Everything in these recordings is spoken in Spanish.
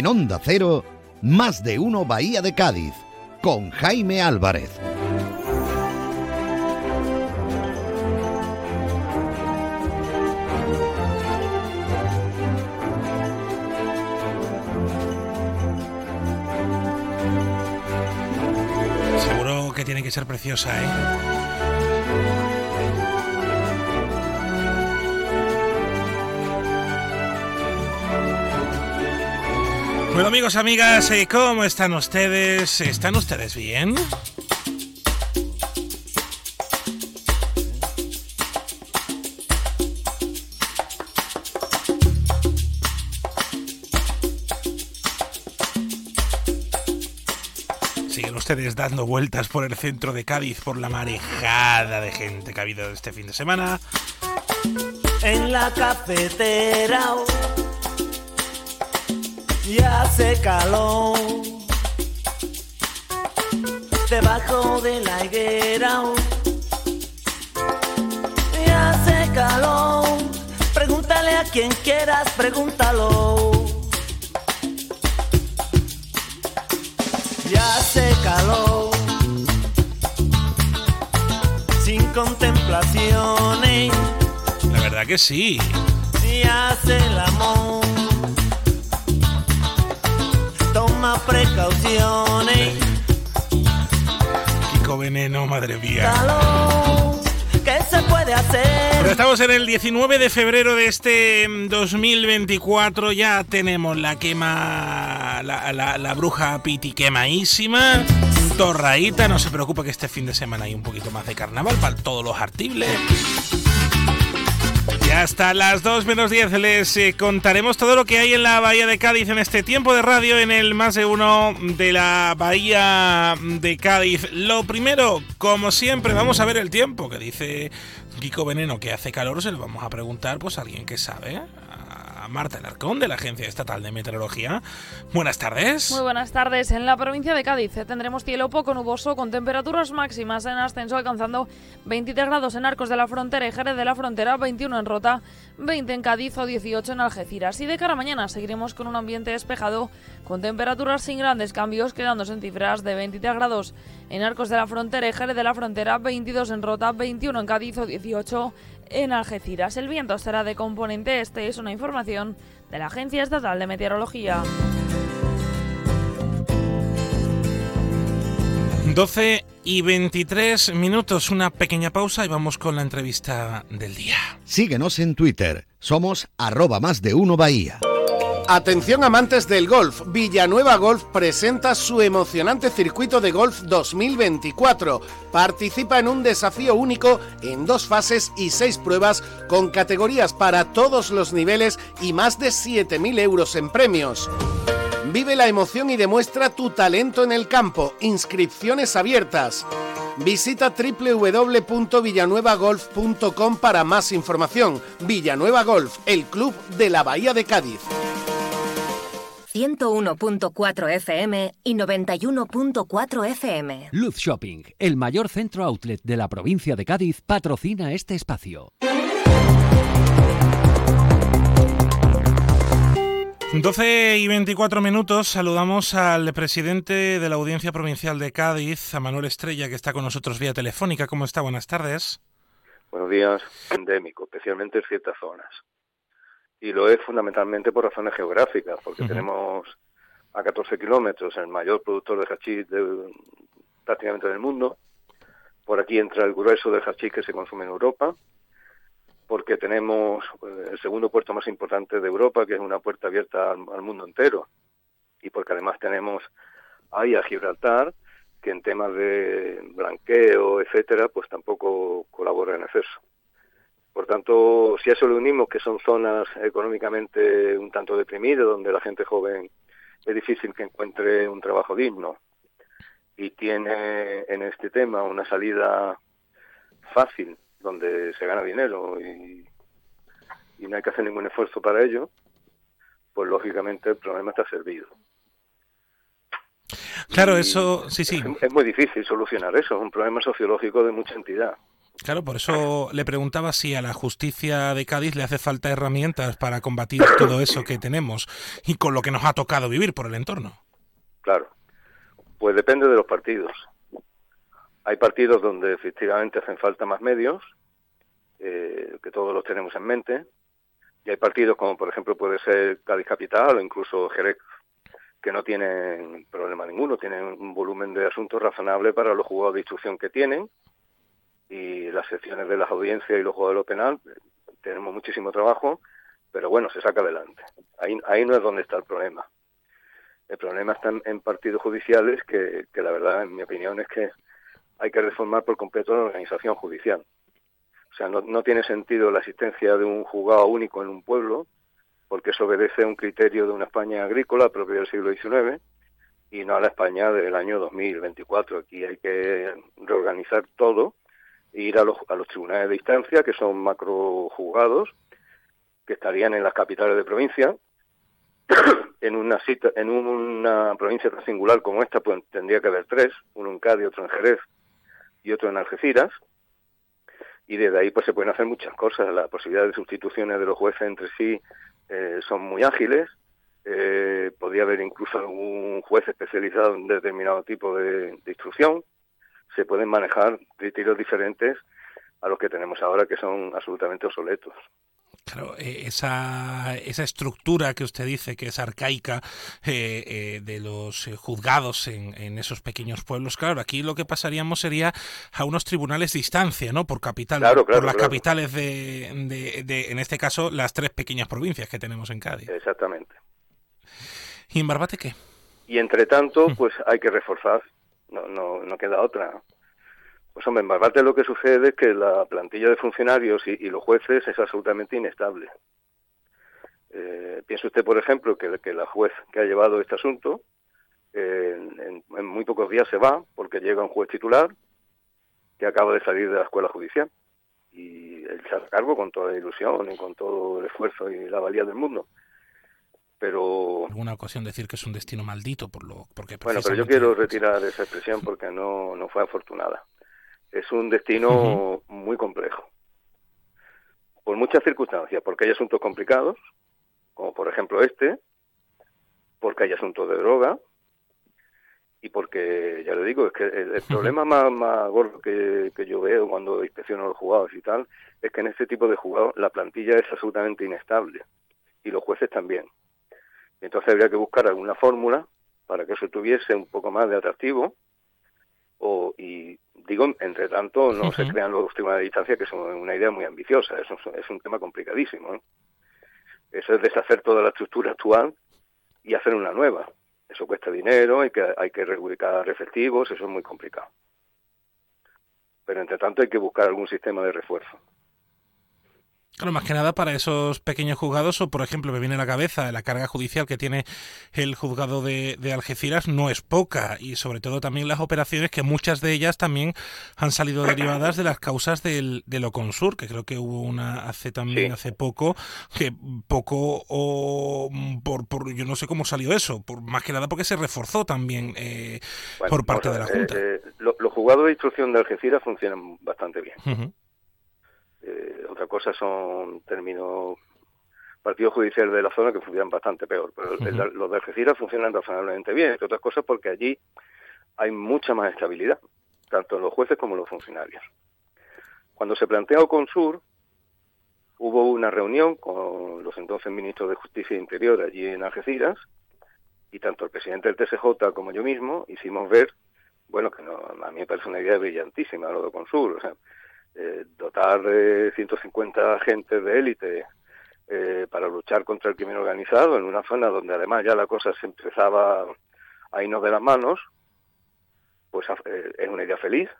En Onda Cero, más de uno Bahía de Cádiz, con Jaime Álvarez. Seguro que tiene que ser preciosa, ¿eh? Bueno amigos, amigas, eh, ¿cómo están ustedes? ¿Están ustedes bien? Siguen ustedes dando vueltas por el centro de Cádiz por la marejada de gente que ha habido este fin de semana. En la cafetera y hace calor. Debajo de la higuera y hace calor. Pregúntale a quien quieras, pregúntalo. Y hace calor. Sin contemplaciones La verdad que sí. y hace el amor. Toma precauciones, Kiko Veneno, madre mía. calor, ¿qué se puede hacer? Pero estamos en el 19 de febrero de este mm, 2024. Ya tenemos la quema, la, la- la bruja Piti quemadísima. Torraíta, no se preocupe que este fin de semana hay un poquito más de carnaval para todos los artibles. Y hasta las 2 menos 10 les eh, contaremos todo lo que hay en la Bahía de Cádiz en este tiempo de radio en el más de uno de la Bahía de Cádiz. Lo primero, como siempre, vamos a ver el tiempo que dice Kiko Veneno que hace calor. Se lo vamos a preguntar pues a alguien que sabe. Marta Alarcón de la Agencia Estatal de Meteorología. Buenas tardes. Muy buenas tardes. En la provincia de Cádiz eh, tendremos cielo poco nuboso con temperaturas máximas en ascenso alcanzando 23 grados en Arcos de la Frontera y Jerez de la Frontera, 21 en Rota, 20 en Cádiz o 18 en Algeciras. Y de cara a mañana seguiremos con un ambiente despejado con temperaturas sin grandes cambios quedándose en cifras de 23 grados en Arcos de la Frontera y Jerez de la Frontera, 22 en Rota, 21 en Cádiz o 18 en Algeciras. El viento será de componente este, es una información de la Agencia Estatal de Meteorología. 12 y 23 minutos, una pequeña pausa y vamos con la entrevista del día. Síguenos en Twitter, somos arroba más de uno Bahía. Atención amantes del golf, Villanueva Golf presenta su emocionante circuito de golf 2024. Participa en un desafío único en dos fases y seis pruebas con categorías para todos los niveles y más de 7.000 euros en premios. Vive la emoción y demuestra tu talento en el campo. Inscripciones abiertas. Visita www.villanuevagolf.com para más información. Villanueva Golf, el club de la Bahía de Cádiz. 101.4 FM y 91.4 FM. Luz Shopping, el mayor centro outlet de la provincia de Cádiz, patrocina este espacio. 12 y 24 minutos, saludamos al presidente de la Audiencia Provincial de Cádiz, a Manuel Estrella, que está con nosotros vía telefónica. ¿Cómo está? Buenas tardes. Buenos días, endémico, especialmente en ciertas zonas. Y lo es fundamentalmente por razones geográficas, porque tenemos a 14 kilómetros el mayor productor de hachís de, prácticamente del mundo. Por aquí entra el grueso del hachís que se consume en Europa, porque tenemos eh, el segundo puerto más importante de Europa, que es una puerta abierta al, al mundo entero. Y porque además tenemos ahí a Gibraltar, que en temas de blanqueo, etcétera, pues tampoco colabora en exceso. Por tanto, si a eso le unimos que son zonas económicamente un tanto deprimidas, donde la gente joven es difícil que encuentre un trabajo digno y tiene en este tema una salida fácil, donde se gana dinero y, y no hay que hacer ningún esfuerzo para ello, pues lógicamente el problema está servido. Claro, Y eso, sí, sí. Es, es muy difícil solucionar eso, es un problema sociológico de mucha entidad. Claro, por eso le preguntaba si a la justicia de Cádiz le hace falta herramientas para combatir todo eso que tenemos y con lo que nos ha tocado vivir por el entorno. Claro, pues depende de los partidos. Hay partidos donde efectivamente hacen falta más medios, eh, que todos los tenemos en mente, y hay partidos como por ejemplo puede ser Cádiz Capital o incluso Jerez, que no tienen problema ninguno, tienen un volumen de asuntos razonable para los juegos de instrucción que tienen y las secciones de las audiencias y los lo penal, tenemos muchísimo trabajo, pero bueno, se saca adelante. Ahí, ahí no es donde está el problema. El problema está en, partidos judiciales que, que la verdad, en mi opinión, es que hay que reformar por completo la organización judicial. O sea, no, no tiene sentido la existencia de un juzgado único en un pueblo, porque eso obedece a un criterio de una España agrícola propia del siglo XIX y no a la España del año 2024. Aquí hay que reorganizar todo ir a los, a los tribunales de instancia, que son macrojuzgados, que estarían en las capitales de provincia. en una cita, en una provincia tan singular como esta, pues tendría que haber tres, uno en Cádiz, otro en Jerez y otro en Algeciras. Y desde ahí pues se pueden hacer muchas cosas. Las posibilidades de sustituciones de los jueces entre sí eh, son muy ágiles. Eh, podría haber incluso algún juez especializado en determinado tipo de instrucción se pueden manejar criterios diferentes a los que tenemos ahora que son absolutamente obsoletos. Claro, eh, esa, esa estructura que usted dice que es arcaica eh, eh, de los juzgados en, en, esos pequeños pueblos, claro, aquí lo que pasaríamos sería a unos tribunales de instancia, ¿no? Por capital, por las capitales de, de, en este caso, las tres pequeñas provincias que tenemos en Cádiz. Exactamente. ¿Y en Barbate qué? Y entre tanto, mm. pues hay que reforzar no, no, no queda otra. Pues hombre, en Barbate lo que sucede es que la plantilla de funcionarios y, los jueces es absolutamente inestable. Eh, piense usted, por ejemplo, que, la juez que ha llevado este asunto en, muy pocos días se va porque llega un juez titular que acaba de salir de la escuela judicial y él se cargo con toda la ilusión y con todo el esfuerzo y la valía del mundo pero alguna ocasión decir que es un destino maldito por lo porque bueno pero yo quiero retirar esa expresión porque no no fue afortunada. Es un destino muy complejo. Por muchas circunstancias. Porque hay asuntos complicados como por ejemplo este porque hay asuntos de droga y porque ya le digo es que el, problema más, más gordo que, que yo veo cuando inspecciono los jugadores y tal es que en este tipo de jugadores la plantilla es absolutamente inestable y los jueces también entonces habría que buscar alguna fórmula para que eso tuviese un poco más de atractivo. O, y digo, entre tanto, no se crean los tribunales de distancia, que son una idea muy ambiciosa. Eso es un tema complicadísimo. ¿eh? Eso es deshacer toda la estructura actual y hacer una nueva. Eso cuesta dinero, hay que, hay que rubricar efectivos, eso es muy complicado. Pero entre tanto hay que buscar algún sistema de refuerzo. Claro, más que nada para esos pequeños juzgados, o por ejemplo, me viene a la cabeza la carga judicial que tiene el juzgado de, Algeciras no es poca, y sobre todo también las operaciones que muchas de ellas también han salido derivadas de las causas del, del Oconsur, que creo que hubo una hace también hace poco, que poco o por, por yo no sé cómo salió eso, por más que nada porque se reforzó también eh, por parte de la Junta. Eh, eh, los juzgados de instrucción de Algeciras funcionan bastante bien. Eh, otra cosa son términos partidos judiciales de la zona que funcionan bastante peor, pero los de Algeciras funcionan razonablemente bien, entre otras cosas porque allí hay mucha más estabilidad, tanto en los jueces como en los funcionarios. Cuando se planteó Consur, hubo una reunión con los entonces ministros de Justicia e Interior allí en Algeciras, y tanto el presidente del TSJ como yo mismo hicimos ver, bueno, que no, a parece una idea brillantísima lo de Consur, o sea, eh, dotar de 150 agentes de élite eh, para luchar contra el crimen organizado en una zona donde además ya la cosa se empezaba a irnos de las manos, pues eh, es una idea feliz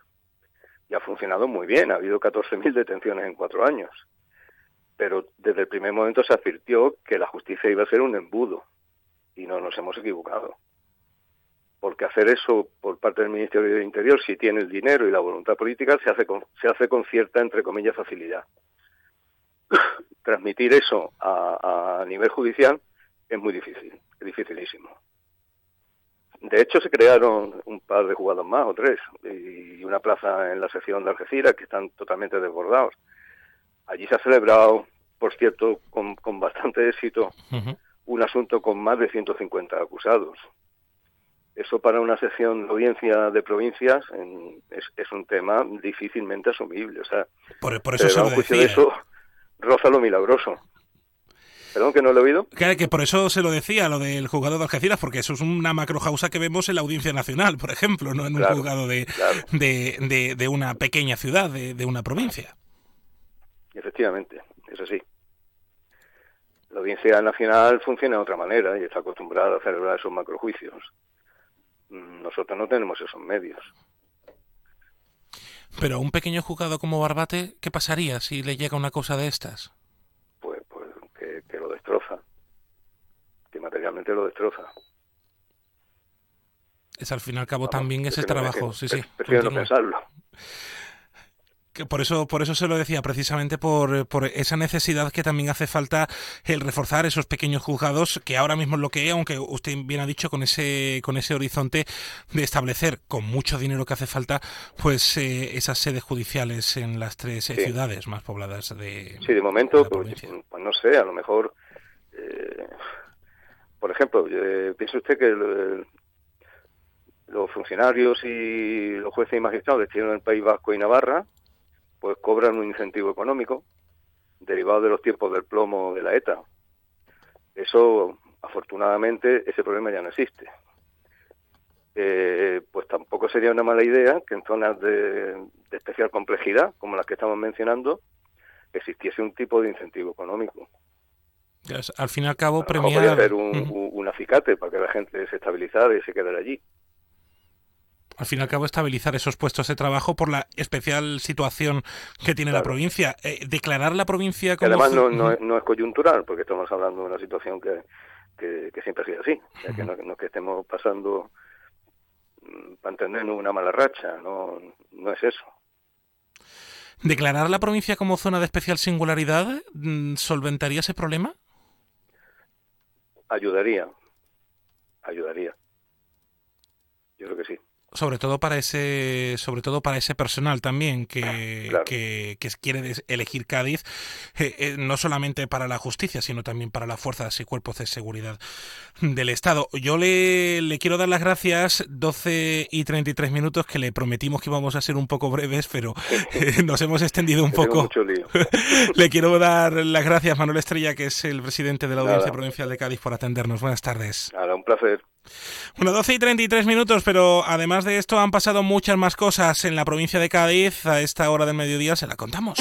y ha funcionado muy bien. Ha habido 14.000 detenciones en cuatro años. Pero desde el primer momento se advirtió que la justicia iba a ser un embudo y no nos hemos equivocado porque hacer eso por parte del Ministerio del Interior, si tiene el dinero y la voluntad política, se hace con, se hace con cierta, entre comillas, facilidad. Transmitir eso a, a, nivel judicial es muy difícil, es dificilísimo. De hecho, se crearon un par de jugados más, o tres, y una plaza en la sección de Algeciras que están totalmente desbordados. Allí se ha celebrado, por cierto, con, con bastante éxito, un asunto con más de 150 acusados. Eso para una sección de audiencia de provincias es, es, un tema difícilmente asumible. O sea, por, por eso se lo decía. De eso roza lo milagroso. Perdón, que no lo he oído. Que por eso se lo decía, lo del juzgado de Algeciras, porque eso es una macrojausa que vemos en la Audiencia Nacional, por ejemplo, no en un juzgado de, de, de, una pequeña ciudad, de, una provincia. Efectivamente, eso sí. La Audiencia Nacional funciona de otra manera y está acostumbrada a celebrar esos macrojuicios. Nosotros no tenemos esos medios. Pero un pequeño juzgado como Barbate, ¿qué pasaría si le llega una cosa de estas? materialmente lo destroza. Es al fin y al cabo también ese trabajo, sí, sí. Prefiero no pensarlo. Que por eso, por eso se lo decía, precisamente por, por, esa necesidad que también hace falta el reforzar esos pequeños juzgados, que ahora mismo es lo que aunque usted bien ha dicho, con ese, con ese horizonte de establecer, con mucho dinero que hace falta, pues eh, esas sedes judiciales en las tres eh, ciudades más pobladas de. Sí, de momento, pues, pues, no sé, a lo mejor. Eh, por ejemplo, eh, piensa usted que los funcionarios y los jueces y magistrados que tienen el País Vasco y Navarra, pues cobran un incentivo económico derivado de los tiempos del plomo de la ETA. Eso, afortunadamente, ese problema ya no existe. Eh, pues tampoco sería una mala idea que en zonas de especial complejidad, como las que estamos mencionando, existiese un tipo de incentivo económico. Al fin y al cabo, premiar. Podría hacer un, acicate para que la gente se estabilizara y se quedara allí. Al fin y al cabo, estabilizar esos puestos de trabajo por la especial situación que tiene la provincia. Eh, declarar la provincia como. además, no, no, es coyuntural, porque estamos hablando de una situación que, que, siempre ha sido así. que no, es que estemos pasando, mm, para entendernos, una mala racha. No, no es eso. ¿Declarar la provincia como zona de especial singularidad mm, solventaría ese problema? Ayudaría, ayudaría. Yo creo que sí sobre todo para ese sobre todo para ese personal también que, que, quiere elegir Cádiz eh, eh, no solamente para la justicia sino también para las fuerzas y cuerpos de seguridad del Estado. Yo le, le quiero dar las gracias 12 y 33 minutos que le prometimos que íbamos a ser un poco breves pero eh, nos hemos extendido un poco. le quiero dar las gracias Manuel Estrella que es el presidente de la Audiencia Provincial de Cádiz por atendernos. Buenas tardes. Nada, un placer bueno, 12 y 33 minutos, pero además de esto han pasado muchas más cosas en la provincia de Cádiz. A esta hora del mediodía se la contamos.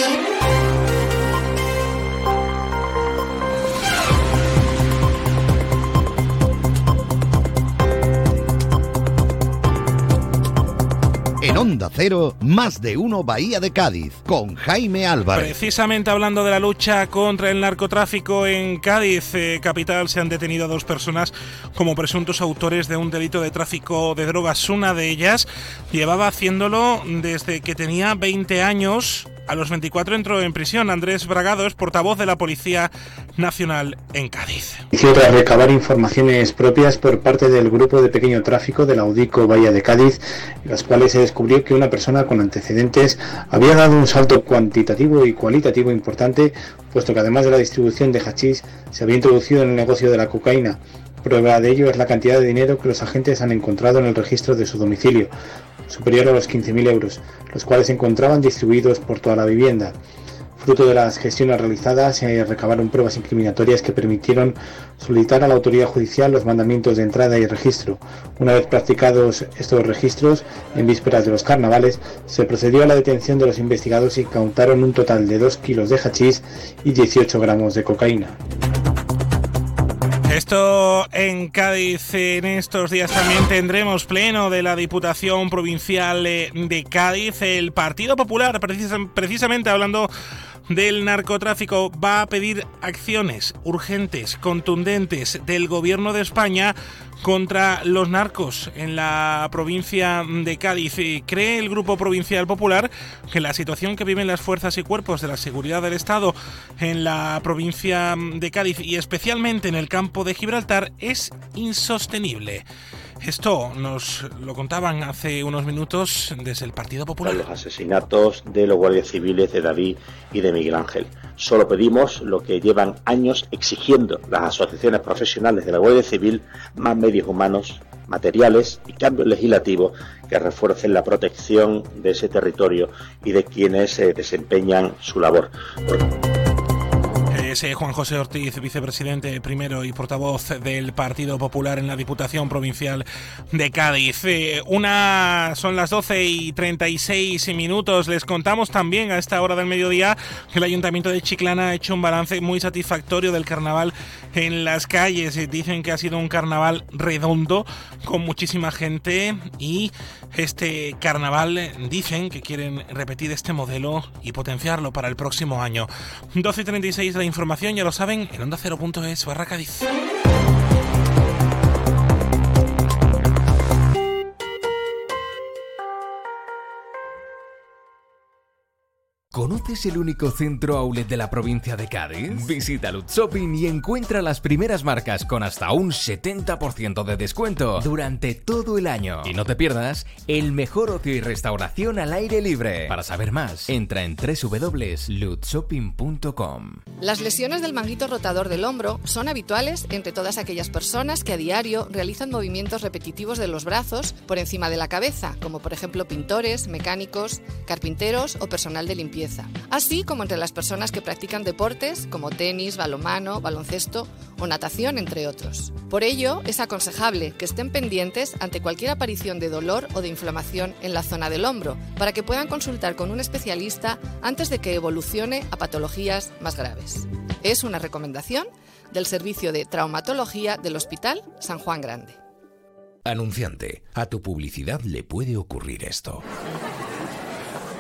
Onda Cero, más de uno Bahía de Cádiz, con Jaime Álvarez. Precisamente hablando de la lucha contra el narcotráfico en Cádiz, eh, capital, se han detenido a dos personas como presuntos autores de un delito de tráfico de drogas. Una de ellas llevaba haciéndolo desde que tenía 20 años a los 24 entró en prisión. Andrés Bragado es portavoz de la Policía Nacional en Cádiz. Tras recabar informaciones propias por parte del grupo de pequeño tráfico de la UDICO Bahía de Cádiz, en las cuales se descubrió que una persona con antecedentes había dado un salto cuantitativo y cualitativo importante, puesto que además de la distribución de hachís se había introducido en el negocio de la cocaína. Prueba de ello es la cantidad de dinero que los agentes han encontrado en el registro de su domicilio, superior a los 15.000 euros, los cuales se encontraban distribuidos por toda la vivienda. Fruto de las gestiones realizadas se recabaron pruebas incriminatorias que permitieron solicitar a la autoridad judicial los mandamientos de entrada y registro. Una vez practicados estos registros, en vísperas de los carnavales, se procedió a la detención de los investigados y cautaron un total de 2 kilos de hachís y 18 gramos de cocaína. Esto en Cádiz en estos días también tendremos pleno de la Diputación Provincial de Cádiz. El Partido Popular, precisamente hablando del narcotráfico, va a pedir acciones urgentes, contundentes del Gobierno de España contra los narcos en la provincia de Cádiz. ¿Cree el Grupo Provincial Popular que la situación que viven las fuerzas y cuerpos de la seguridad del Estado en la provincia de Cádiz y especialmente en el campo de Gibraltar es insostenible? Esto nos lo contaban hace unos minutos desde el Partido Popular. Los asesinatos de los guardias civiles de David y de Miguel Ángel. Solo pedimos lo que llevan años exigiendo las asociaciones profesionales de la Guardia Civil, más medios humanos, materiales y cambios legislativos que refuercen la protección de ese territorio y de quienes eh, desempeñan su labor. Es Juan José Ortiz, vicepresidente primero y portavoz del Partido Popular en la Diputación Provincial de Cádiz. Eh, una son las 12 y 36 minutos. Les contamos también a esta hora del mediodía que el Ayuntamiento de Chiclana ha hecho un balance muy satisfactorio del carnaval en las calles. Dicen que ha sido un carnaval redondo con muchísima gente y este carnaval dicen que quieren repetir este modelo y potenciarlo para el próximo año. 12 y 36 la información, ya lo saben, en onda 0.es barra Cádiz. ¿Conoces el único centro outlet de la provincia de Cádiz? Visita Lutz Shopping y encuentra las primeras marcas con hasta un 70% de descuento durante todo el año. Y no te pierdas el mejor ocio y restauración al aire libre. Para saber más, entra en www.lutzshopping.com. Las lesiones del manguito rotador del hombro son habituales entre todas aquellas personas que a diario realizan movimientos repetitivos de los brazos por encima de la cabeza, como por ejemplo pintores, mecánicos, carpinteros o personal de limpieza así como entre las personas que practican deportes como tenis, balonmano, baloncesto o natación, entre otros. Por ello, es aconsejable que estén pendientes ante cualquier aparición de dolor o de inflamación en la zona del hombro, para que puedan consultar con un especialista antes de que evolucione a patologías más graves. Es una recomendación del Servicio de Traumatología del Hospital San Juan Grande. Anunciante, a tu publicidad le puede ocurrir esto.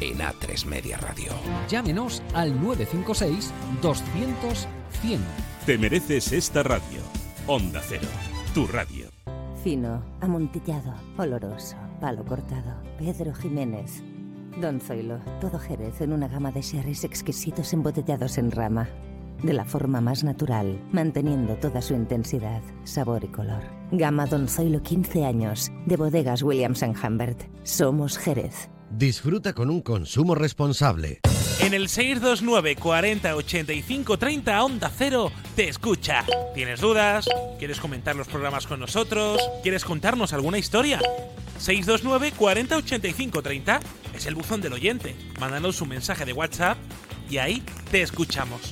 en A3 Media Radio. Llámenos al 956 200 100. Te mereces esta radio. Onda Cero, tu radio. Fino, amontillado, oloroso, palo cortado. Pedro Jiménez. Don Zoilo, todo Jerez en una gama de sherries exquisitos embotellados en rama. De la forma más natural, manteniendo toda su intensidad, sabor y color. Gama Don Zoilo 15 años, de bodegas Williams ⁇ Humbert. Somos Jerez. Disfruta con un consumo responsable. En el 629 40 85 30 Onda Cero te escucha. ¿Tienes dudas? ¿Quieres comentar los programas con nosotros? ¿Quieres contarnos alguna historia? 629 40 85 30 es el buzón del oyente. Mándanos un mensaje de WhatsApp y ahí te escuchamos.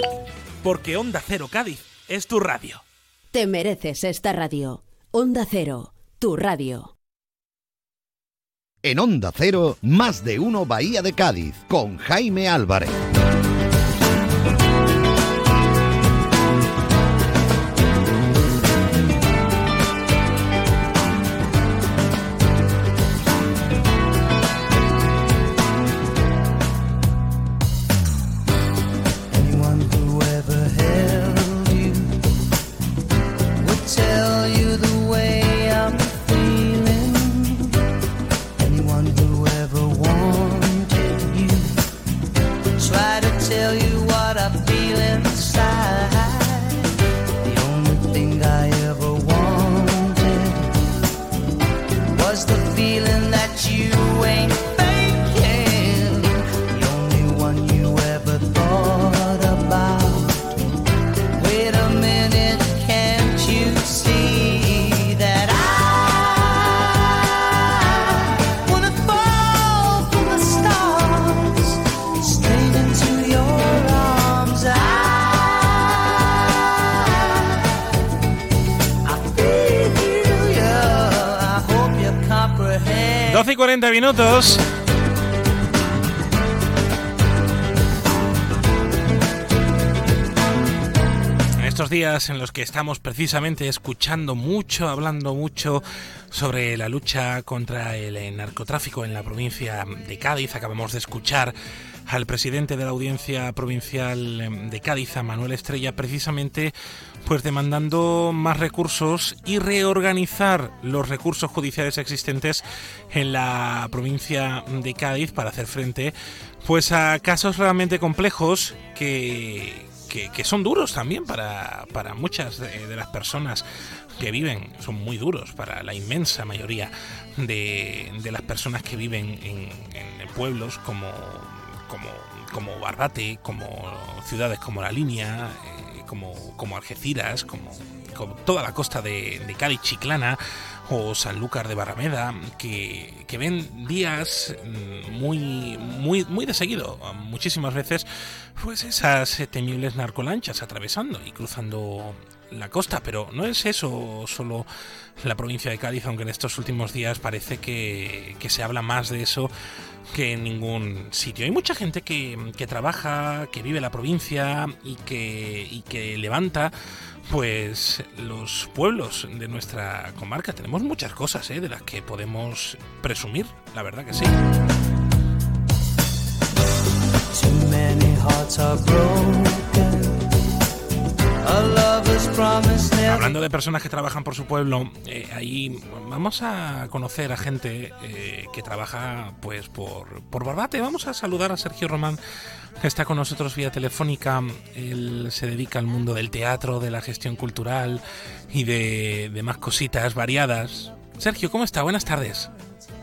Porque Onda Cero Cádiz es tu radio. Te mereces esta radio. Onda Cero, tu radio. En Onda Cero, más de uno Bahía de Cádiz, con Jaime Álvarez. 40 minutos. En estos días en los que estamos precisamente escuchando mucho, hablando mucho sobre la lucha contra el narcotráfico en la provincia de Cádiz, acabamos de escuchar al presidente de la Audiencia Provincial em, de Cádiz, a Manuel Estrella, precisamente pues demandando más recursos y reorganizar los recursos judiciales existentes en la provincia de Cádiz para hacer frente pues a casos realmente complejos que, que, son duros también para, para muchas de, las personas que viven, son muy duros para la inmensa mayoría de, de las personas que viven en, en pueblos como, como, como Barbate, como ciudades como La Línea, eh, como, como Algeciras, como, toda la costa de, de Cádiz Chiclana o Sanlúcar de Barrameda, que, que, ven días mm, muy, muy, muy de seguido, muchísimas veces, pues esas temibles narcolanchas atravesando y cruzando la costa, pero no es eso solo la provincia de Cádiz, aunque en estos últimos días parece que, que se habla más de eso que en ningún sitio. Hay mucha gente que, que trabaja, que vive la provincia y que, y que levanta pues los pueblos de nuestra comarca. Tenemos muchas cosas ¿eh? de las que podemos presumir, la verdad que sí. Hablando de personas que trabajan por su pueblo, eh, ahí vamos a conocer a gente eh, que trabaja pues por, por Barbate. Vamos a saludar a Sergio Román, que está con nosotros vía telefónica. Él se dedica al mundo del teatro, de la gestión cultural y de, de más cositas variadas. Sergio, ¿cómo está? Buenas tardes.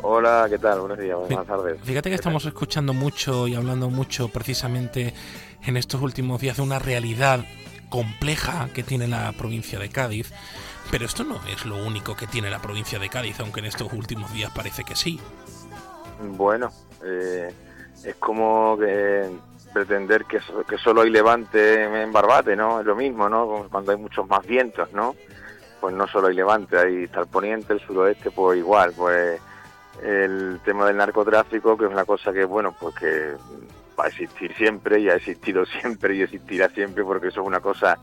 Hola, ¿qué tal? Buenos días, buenas tardes. Fíjate que estamos escuchando mucho y hablando mucho precisamente en estos últimos días de una realidad compleja que tiene la provincia de Cádiz, pero esto no es lo único que tiene la provincia de Cádiz, aunque en estos últimos días parece que sí. Bueno, eh, es como que pretender que, que solo hay levante en Barbate, ¿no? Es lo mismo, ¿no? Cuando hay muchos más vientos, ¿no? Pues no solo hay levante, hay está el poniente, el suroeste, pues igual, pues el tema del narcotráfico, que es una cosa que, bueno, pues que va a existir siempre y ha existido siempre y existirá siempre porque eso es una cosa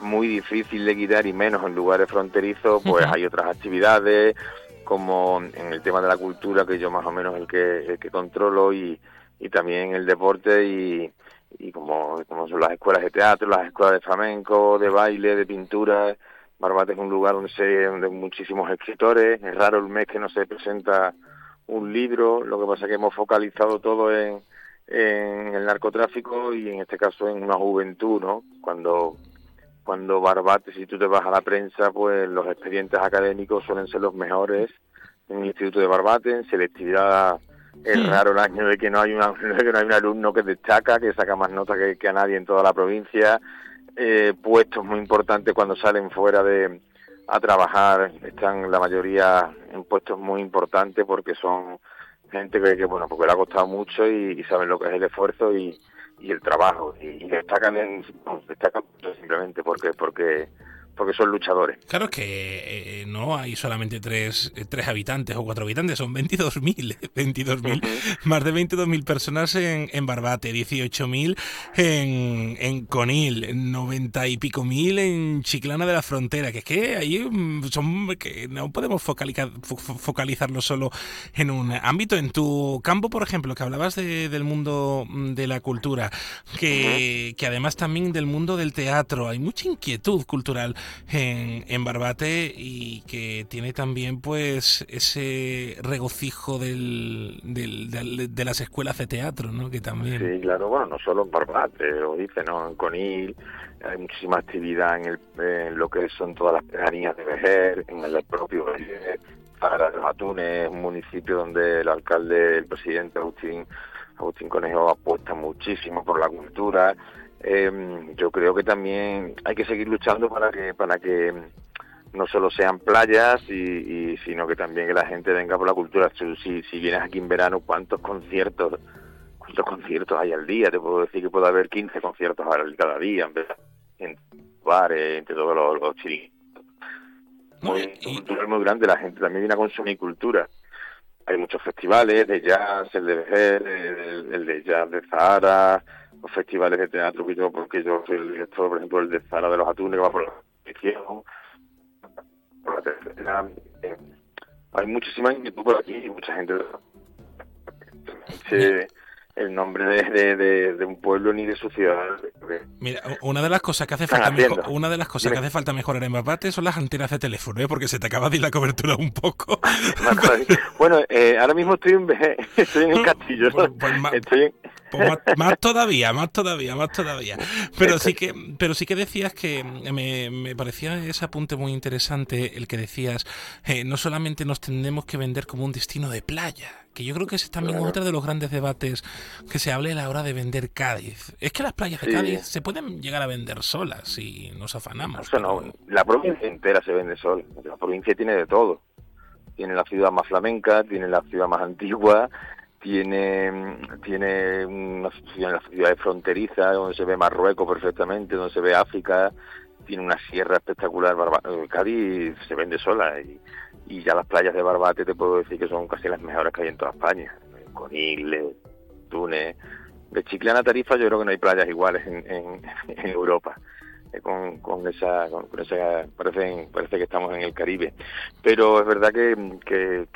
muy difícil de quitar y menos en lugares fronterizos, pues hay otras actividades como en el tema de la cultura que yo más o menos el que, el que controlo y, y también el deporte y, y como, como son las escuelas de teatro, las escuelas de flamenco, de baile, de pintura. Barbate es un lugar donde, se, donde muchísimos escritores, es raro el mes que no se presenta un libro, lo que pasa es que hemos focalizado todo en, en el narcotráfico y en este caso en una juventud, ¿no? Cuando cuando Barbate, si tú te vas a la prensa, pues los expedientes académicos suelen ser los mejores en el Instituto de Barbate, en selectividad. Es raro el año de que no hay una, que no hay un alumno que destaca, que saca más notas que, que a nadie en toda la provincia, eh, puestos muy importantes cuando salen fuera de a trabajar, están la mayoría en puestos muy importantes porque son gente que, bueno, porque le ha costado mucho y, saben lo que es el esfuerzo y, y el trabajo. Y, destacan en, destacan simplemente porque porque porque son luchadores. Claro que eh, no hay solamente tres, eh, tres habitantes o cuatro habitantes, son 22.000, 22.000, más de 22.000 personas en, en Barbate, 18.000 en, en Conil, 90 y pico mil en Chiclana de la Frontera, que es que ahí mm, son que no podemos focalizar, focalizarlo solo en un ámbito. En tu campo, por ejemplo, que hablabas de, del mundo mm, de la cultura, que, que además también del mundo del teatro, hay mucha inquietud cultural en, Barbate y que tiene también pues ese regocijo del, de las escuelas de teatro, ¿no? Que también... Sí, claro, bueno, no solo en Barbate, lo dice, ¿no? En Conil hay muchísima actividad en, el, lo que son todas las pedanías de Vejer, en el propio para los Atunes, un municipio donde el alcalde, el presidente Agustín, Agustín Conejo apuesta muchísimo por la cultura, eh, yo creo que también hay que seguir luchando para que para que no solo sean playas y, sino que también que la gente venga por la cultura. Si, si vienes aquí en verano cuántos conciertos cuántos conciertos hay al día te puedo decir que puede haber 15 conciertos cada día en bares entre todos los, los muy, cultura muy grande la gente también viene a consumir cultura. Hay muchos festivales de jazz el de Vejer, el, el de jazz de Zahara los festivales de teatro que yo, porque yo soy el director, por ejemplo, el de Zara de los Atunes, que va por la por la tercera. Eh, hay muchísima inquietud por aquí y mucha gente se, el nombre de, de, un pueblo ni de su ciudad. Mira, una de las cosas que hace falta mejor, una de las cosas que hace falta mejorar en Barbate son las antenas de teléfono, ¿eh? porque se te acaba de ir la cobertura un poco. bueno, eh, ahora mismo estoy en, estoy en el castillo. Pues, estoy pues más, todavía, más todavía, más todavía. Pero sí que, pero sí que decías que me, me parecía ese apunte muy interesante, el que decías, eh, no solamente nos tendremos que vender como un destino de playa, que yo creo que ese es también otro de los grandes debates que se hable a la hora de vender Cádiz. Es que las playas de Cádiz se pueden llegar a vender solas si nos afanamos. no, la provincia entera se vende sola. La provincia tiene de todo. Tiene la ciudad más flamenca, tiene la ciudad más antigua, tiene tiene una ciudad fronteriza donde se ve Marruecos perfectamente, donde se ve África, tiene una sierra espectacular, eh, Cádiz se vende sola y, ya las playas de Barbate te puedo decir que son casi las mejores que hay en toda España, Conil, Túnez, de Chiclana Tarifa yo creo que no hay playas iguales en, en Europa. Eh, con, con, esa, con, esa parece, parece que estamos en el Caribe. Pero es verdad que, que,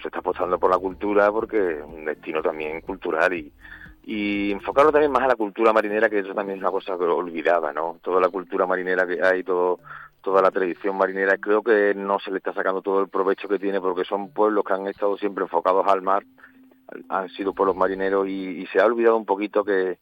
se está apostando por la cultura porque es un destino también cultural y, y enfocarlo también más a la cultura marinera, que eso también es una cosa olvidada, ¿no? Toda la cultura marinera que hay, todo toda la tradición marinera, creo que no se le está sacando todo el provecho que tiene porque son pueblos que han estado siempre enfocados al mar, han sido pueblos marineros y, y se ha olvidado un poquito que,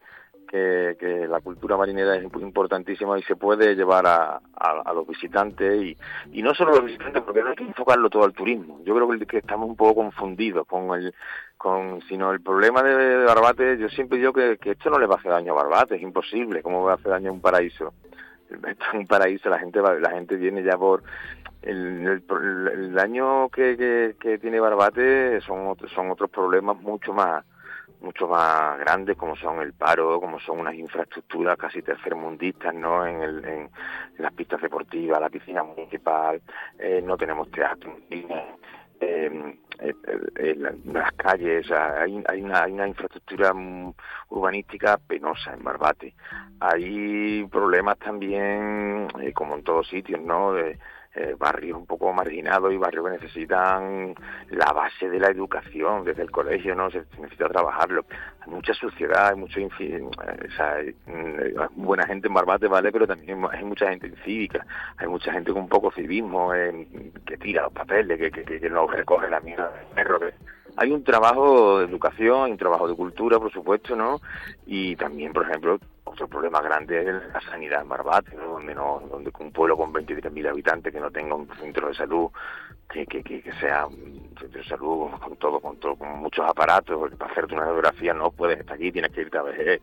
que, la cultura marinera es importantísima y se puede llevar a, a, los visitantes y, y, no solo a los visitantes porque no hay que enfocarlo todo al turismo. Yo creo que, estamos un poco confundidos con el con sino el problema de, Barbate yo siempre digo que, esto no le va a hacer daño a Barbate es imposible. Cómo va a hacer daño a un paraíso esto es un paraíso la gente la gente viene ya por el, el, daño que, que, tiene Barbate son son otros problemas mucho más mucho más grandes como son el paro, como son unas infraestructuras casi tercermundistas, ¿no? En, el, en, las pistas deportivas, la piscina municipal, eh, no tenemos teatro, eh, eh, las calles, hay, hay, una, hay una infraestructura urbanística penosa en Barbate. Hay problemas también, como en todos sitios, ¿no? De, eh, barrios un poco marginados y barrios que necesitan la base de la educación desde el colegio, ¿no? Se, necesita trabajarlo. Hay mucha suciedad, hay mucho eh, mm, buena gente en Barbate, ¿vale? Pero también hay mucha gente incívica, hay mucha gente con un poco civismo eh, que tira los papeles, que, que, que, no recoge la mierda del perro, hay un trabajo de educación, hay un trabajo de cultura, por supuesto, ¿no? Y también, por ejemplo, otro problema grande es la sanidad en Barbate, ¿no? donde no, donde un pueblo con 23.000 habitantes que no tenga un centro de salud que, que, que, sea un centro de salud con todo, con todo, con muchos aparatos, para hacerte una radiografía no puedes estar aquí, tienes que irte a ver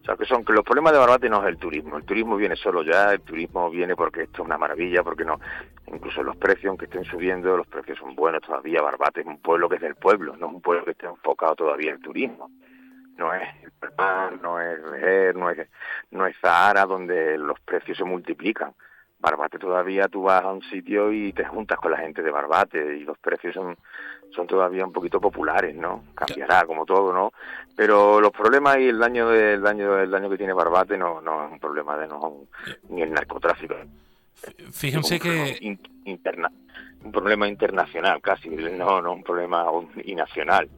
o sea, que son que los problemas de Barbate no es el turismo. El turismo viene solo ya, el turismo viene porque esto es una maravilla, porque no. Incluso los precios, aunque estén subiendo, los precios son buenos todavía. Barbate es un pueblo que es del pueblo, no es un pueblo que esté enfocado todavía en turismo. No es el no es Vejer, no es, no es Zahara, donde los precios se multiplican. Barbate todavía tú vas a un sitio y te juntas con la gente de Barbate y los precios son, son todavía un poquito populares, ¿no? Cambiará como todo, ¿no? Pero los problemas y el daño del daño el daño que tiene Barbate no no es un problema de no ni el narcotráfico. Fíjense que interna, un problema internacional casi, no no un problema nacional.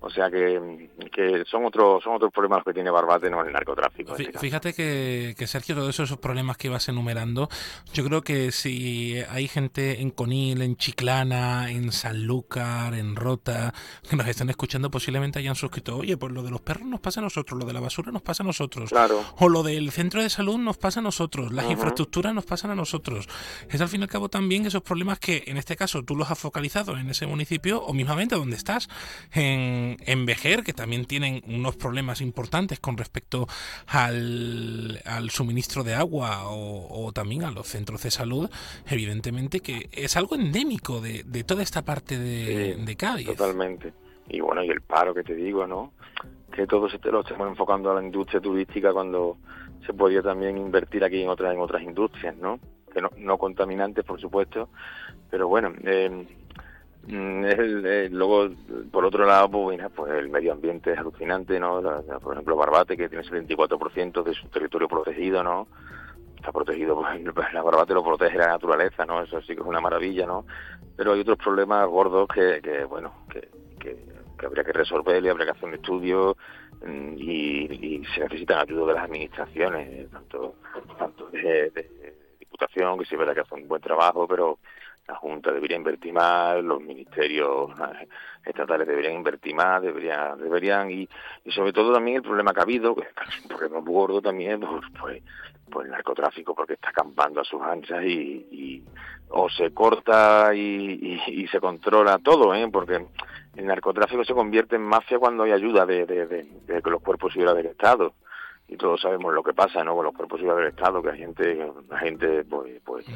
O sea que, que son otros son otros problemas que tiene Barbate, no el narcotráfico. Fíjate que, que, Sergio, todos esos problemas que ibas enumerando, yo creo que si hay gente en Conil, en Chiclana, en Sanlúcar, en Rota, que nos están escuchando, posiblemente hayan suscrito, oye, pues lo de los perros nos pasa a nosotros, lo de la basura nos pasa a nosotros, claro. o lo del centro de salud nos pasa a nosotros, las infraestructuras nos pasan a nosotros. Es al fin y al cabo también esos problemas que en este caso tú los has focalizado en ese municipio o mismamente donde estás, en en, Vejer, que también tienen unos problemas importantes con respecto al, suministro de agua o, también a los centros de salud, evidentemente que es algo endémico de, toda esta parte de, Cádiz. Totalmente. Y bueno, y el paro que te digo, ¿no? Que todos se lo estamos enfocando a la industria turística cuando se podía también invertir aquí en otras en otras industrias, ¿no? Que no, no contaminantes, por supuesto, pero bueno, eh, Mm, es luego, por otro lado, pues, pues, el medio ambiente es alucinante, ¿no? por ejemplo, Barbate, que tiene el 24% de su territorio protegido, ¿no? Está protegido, pues, la Barbate lo protege la naturaleza, ¿no? Eso sí que es una maravilla, ¿no? Pero hay otros problemas gordos que, que bueno, que, que que habría que resolverlo y habría que hacer un estudio mm, y, se necesitan ayuda de las administraciones, tanto, tanto de, Diputación, que sí es verdad que hace un buen trabajo, pero la Junta debería invertir más, los ministerios estatales deberían invertir más, deberían, deberían y, y sobre todo también el problema que ha habido, que es un problema gordo también, pues, pues, pues, el narcotráfico porque está acampando a sus anchas y, o se corta y, se controla todo, ¿eh? porque el narcotráfico se convierte en mafia cuando hay ayuda de, de, de, los cuerpos y del Estado y todos sabemos lo que pasa no con los cuerpos del Estado que hay gente la gente pues pues,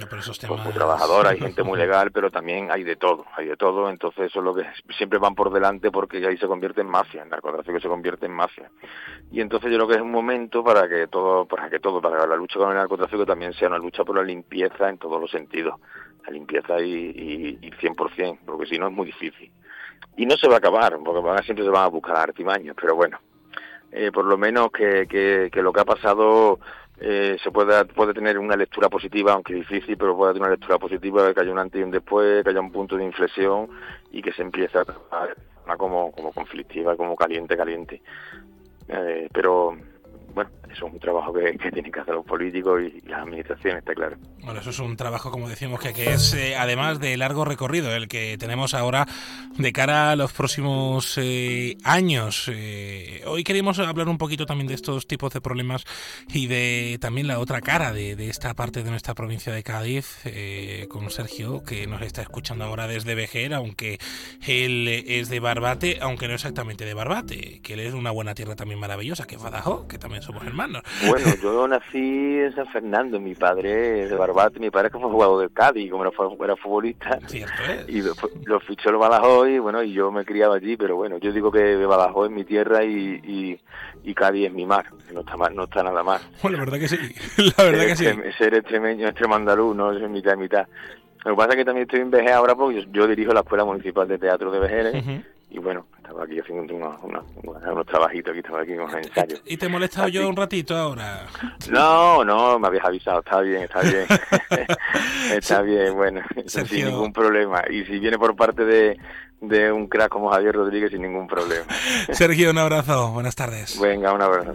pues muy trabajadora hay gente muy legal pero también hay de todo hay de todo. Entonces eso es lo que siempre van por delante porque ahí se convierte en mafia el narcotráfico se convierte en mafia. Y entonces yo creo que es un momento para que todo para que todo para que la lucha con el narcotráfico también sea una lucha por la limpieza en todos los sentidos. La limpieza y, y, y 100% porque si no es muy difícil. Y no se va a acabar porque siempre se van a buscar artimaños pero bueno eh, por lo menos que, que, lo que ha pasado eh, se pueda, puede tener una lectura positiva, aunque difícil, pero puede tener una lectura positiva, que haya un antes y un después, que haya un punto de inflexión y que se empiece a tratar como, como conflictiva, como caliente, caliente. Eh, pero bueno, eso es un trabajo que, que tienen que hacer los políticos y, las administraciones, está claro. Bueno, eso es un trabajo, como decimos, que, que es eh, además de largo recorrido, el que tenemos ahora de cara a los próximos eh, años. Eh, hoy queremos hablar un poquito también de estos tipos de problemas y de también la otra cara de, de esta parte de nuestra provincia de Cádiz, con Sergio, que nos está escuchando ahora desde Vejer, aunque él es de Barbate, aunque no exactamente de Barbate, que él es una buena tierra también maravillosa, que es Badajoz, que también somos hermanos. Bueno, yo nací en San Fernando, mi padre es de Barbate, mi padre que fue jugador del Cádiz, como era, era futbolista, y lo, fichó el Badajoz y bueno, y yo me he criado allí, pero bueno, yo digo que Badajoz es mi tierra y, y, Cádiz es mi mar, no está mal, no está nada más. Bueno, la verdad que sí, la verdad que sí. Ser extremeño, extremo andaluz, no es mitad mitad. Lo que pasa es que también estoy en Vejer ahora porque yo, dirijo la Escuela Municipal de Teatro de Vejeres y bueno, estaba aquí haciendo unos, unos, trabajitos, aquí estaba aquí unos ensayos. ¿Y te he molestado yo un ratito ahora? No, no, me habías avisado, está bien, está bien. está bien, bueno, sin ningún problema. Y si viene por parte de, de un crack como Javier Rodríguez, sin ningún problema. Sergio, un abrazo, buenas tardes. Venga, un abrazo.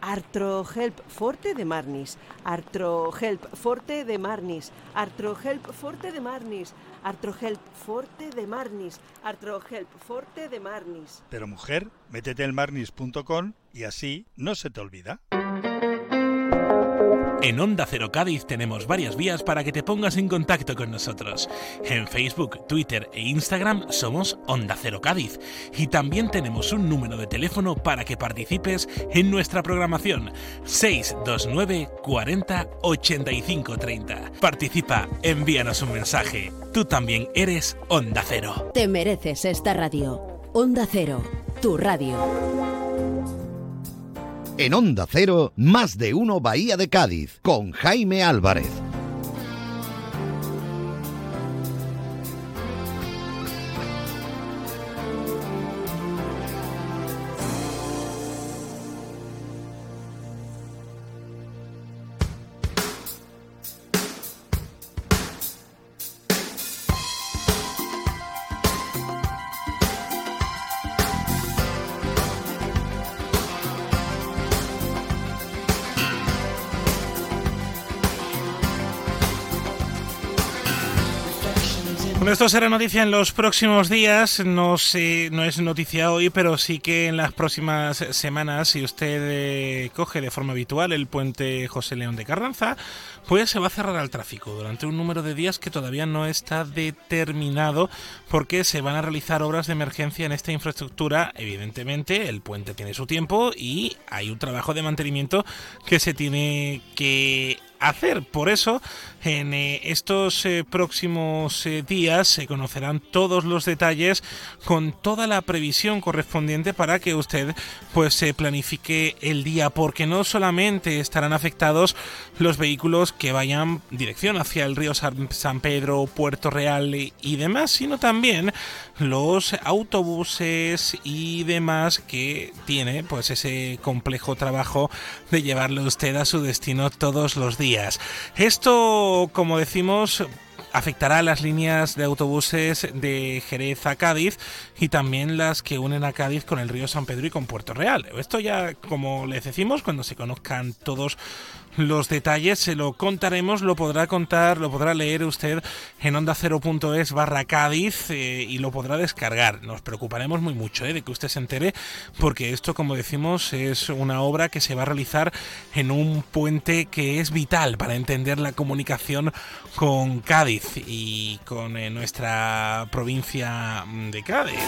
Artrohelp Forte de Marnis, Artrohelp Forte de Marnis, Artrohelp Forte de Marnis, Artrohelp Forte de Marnis, Artrohelp Forte de Marnis. Pero mujer, métete en marnis.com y así no se te olvida. En Onda Cero Cádiz tenemos varias vías para que te pongas en contacto con nosotros. En Facebook, Twitter e Instagram somos Onda Cero Cádiz. Y también tenemos un número de teléfono para que participes en nuestra programación. 629 40 85 30. Participa, envíanos un mensaje. Tú también eres Onda Cero. Te mereces esta radio. Onda Cero, tu radio. En Onda Cero, más de uno Bahía de Cádiz, con Jaime Álvarez. Será noticia en los próximos días. No sé, no es noticia hoy, pero sí que en las próximas semanas, si usted eh, coge de forma habitual el puente José León de Carranza, pues se va a cerrar al tráfico durante un número de días que todavía no está determinado porque se van a realizar obras de emergencia en esta infraestructura. Evidentemente, el puente tiene su tiempo y hay un trabajo de mantenimiento que se tiene que hacer. Por eso, en eh, estos eh, próximos eh, días se conocerán todos los detalles con toda la previsión correspondiente para que usted pues se planifique el día, porque no solamente estarán afectados los vehículos que vayan dirección hacia el río San Pedro, Puerto Real y demás, sino también los autobuses y demás que tiene pues ese complejo trabajo de llevarle usted a su destino todos los días. Esto, como decimos, afectará a las líneas de autobuses de Jerez a Cádiz y también las que unen a Cádiz con el río San Pedro y con Puerto Real. Esto ya, como les decimos, cuando se conozcan todos los detalles se lo contaremos, lo podrá contar, lo podrá leer usted en onda 0.es barra Cádiz eh, y lo podrá descargar. Nos preocuparemos muy mucho eh, de que usted se entere porque esto, como decimos, es una obra que se va a realizar en un puente que es vital para entender la comunicación con Cádiz y con eh, nuestra provincia de Cádiz.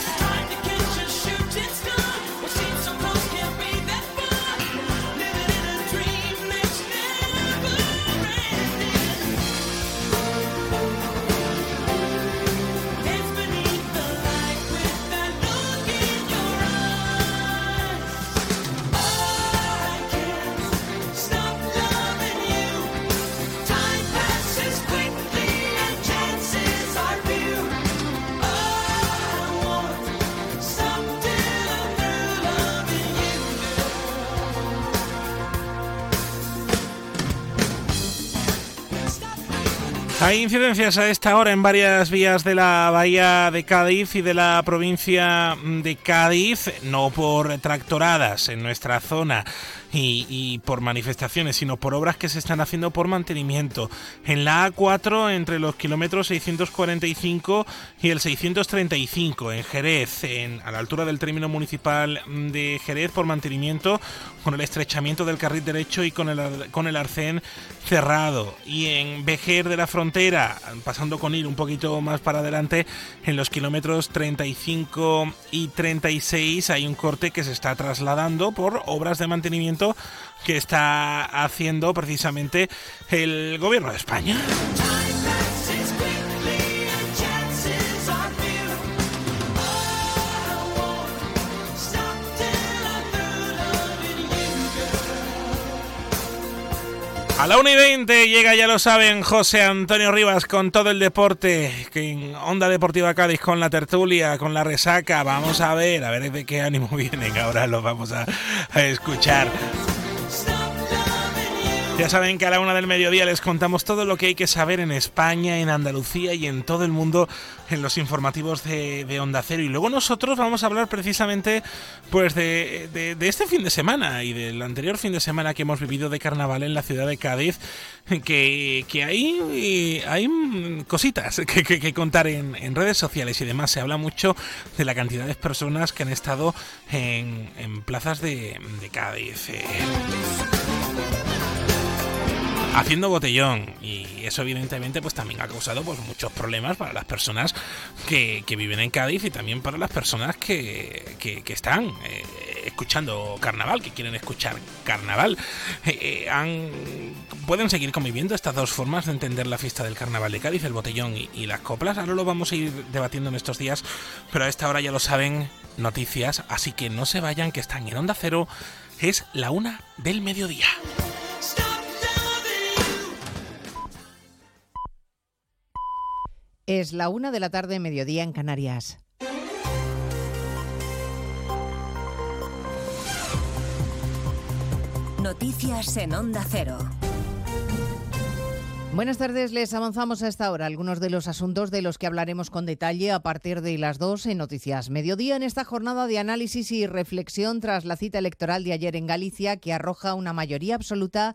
Hay incidencias a esta hora en varias vías de la bahía de Cádiz y de la provincia de Cádiz, no por tractoradas en nuestra zona y, por manifestaciones, sino por obras que se están haciendo por mantenimiento. En la A4, entre los kilómetros 645 y el 635, en Jerez, en, a la altura del término municipal de Jerez, por mantenimiento, con el estrechamiento del carril derecho y con el, con el arcén cerrado. Y en Vejer de la Frontera, pasando con ir un poquito más para adelante, en los kilómetros 35 y 36 hay un corte que se está trasladando por obras de mantenimiento que está haciendo precisamente el gobierno de España. A la 1 y 20 llega, ya lo saben, José Antonio Rivas con todo el deporte, en Onda Deportiva Cádiz con la tertulia, con la resaca. Vamos a ver, a ver de qué ánimo vienen. Ahora lo vamos a escuchar. Ya saben que a la una del mediodía les contamos todo lo que hay que saber en España, en Andalucía y en todo el mundo en los informativos de, Onda Cero. Y luego nosotros vamos a hablar precisamente pues de, este fin de semana y del anterior fin de semana que hemos vivido de carnaval en la ciudad de Cádiz, que, que hay, hay cositas que, contar en, redes sociales y demás. Se habla mucho de la cantidad de personas que han estado en, plazas de, Cádiz. Haciendo botellón y eso evidentemente pues también ha causado pues muchos problemas para las personas que, viven en Cádiz y también para las personas que, que, están eh, escuchando carnaval, que quieren escuchar carnaval. Eh, eh, pueden seguir conviviendo estas dos formas de entender la fiesta del carnaval de Cádiz, el botellón y las coplas. Ahora lo vamos a ir debatiendo en estos días, pero a esta hora ya lo saben, noticias, así que no se vayan que están en Onda Cero. Es la una del mediodía. Es la una de la tarde, mediodía en Canarias. Noticias en Onda Cero. Buenas tardes, les avanzamos a esta hora algunos de los asuntos de los que hablaremos con detalle a partir de las dos en Noticias Mediodía en esta jornada de análisis y reflexión tras la cita electoral de ayer en Galicia que arroja una mayoría absoluta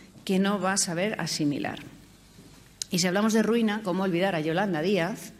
que no va a saber asimilar. Y si hablamos de ruina, ¿cómo olvidar a Yolanda Díaz,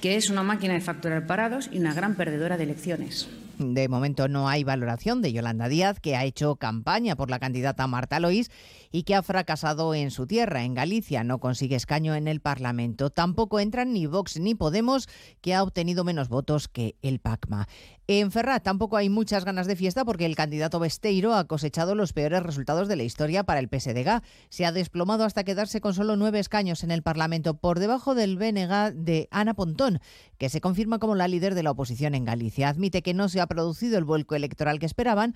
que es una máquina de facturar parados y una gran perdedora de elecciones? De momento no hay valoración de Yolanda Díaz, que ha hecho campaña por la candidata Marta Lois y que ha fracasado en su tierra, en Galicia. No consigue escaño en el Parlamento. Tampoco entran ni Vox ni Podemos, que ha obtenido menos votos que el PACMA. En Ferrat tampoco hay muchas ganas de fiesta porque el candidato Besteiro ha cosechado los peores resultados de la historia para el PSDG. Se ha desplomado hasta quedarse con solo nueve escaños en el Parlamento, por debajo del BNG de Ana Pontón, que se confirma como la líder de la oposición en Galicia. Admite que no se ha producido el vuelco electoral que esperaban,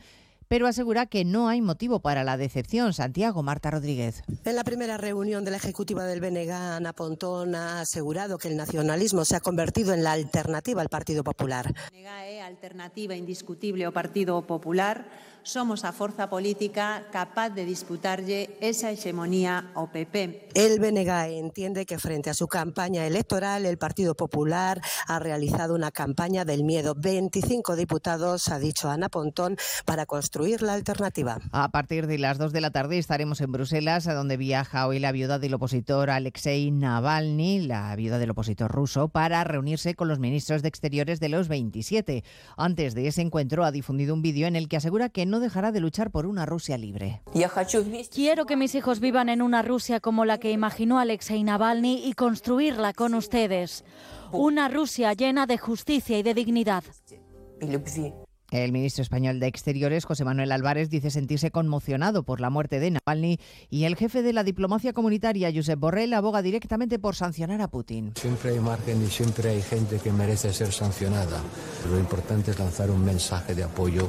pero asegura que no hay motivo para la decepción. Santiago Marta Rodríguez. En la primera reunión de la ejecutiva del BNG, Ana Pontón ha asegurado que el nacionalismo se ha convertido en la alternativa al Partido Popular. BNG é alternativa indiscutible ao Partido Popular. Somos a forza política capaz de disputarlle esa hegemonía ao PP. El BNG entiende que frente a su campaña electoral, el Partido Popular ha realizado una campaña del miedo. 25 diputados, ha dicho Ana Pontón, para construir la alternativa. A partir de las 2 de la tarde estaremos en Bruselas, a donde viaja hoy la viuda del opositor Alexei Navalny, la viuda del opositor ruso, para reunirse con los ministros de Exteriores de los 27. Antes de ese encuentro ha difundido un vídeo en el que asegura que no dejará de luchar por una Rusia libre. Quiero que mis hijos vivan en una Rusia como la que imaginó Alexei Navalny y construirla con ustedes. Una Rusia llena de justicia y de dignidad. El ministro español de Exteriores, José Manuel Álvarez, dice sentirse conmocionado por la muerte de Navalny y el jefe de la diplomacia comunitaria, Josep Borrell, aboga directamente por sancionar a Putin. Siempre hay margen y siempre hay gente que merece ser sancionada. Lo importante es lanzar un mensaje de apoyo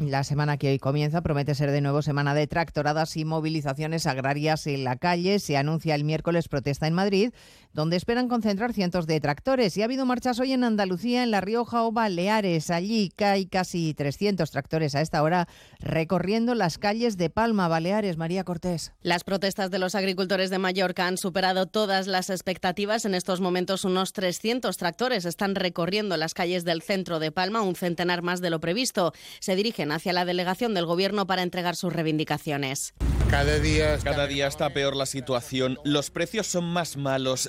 La semana que hoy comienza promete ser de nuevo semana de tractoradas y movilizaciones agrarias en la calle. Se anuncia el miércoles protesta en Madrid, donde esperan concentrar cientos de tractores. Y ha habido marchas hoy en Andalucía, en La Rioja o Baleares. Allí hay casi 300 tractores a esta hora recorriendo las calles de Palma, Baleares. María Cortés. Las protestas de los agricultores de Mallorca han superado todas las expectativas. En estos momentos unos 300 tractores están recorriendo las calles del centro de Palma, un centenar más de lo previsto. Se dirigen hacia la delegación del Gobierno para entregar sus reivindicaciones. Cada día, Cada día está peor la situación. Los precios son más malos.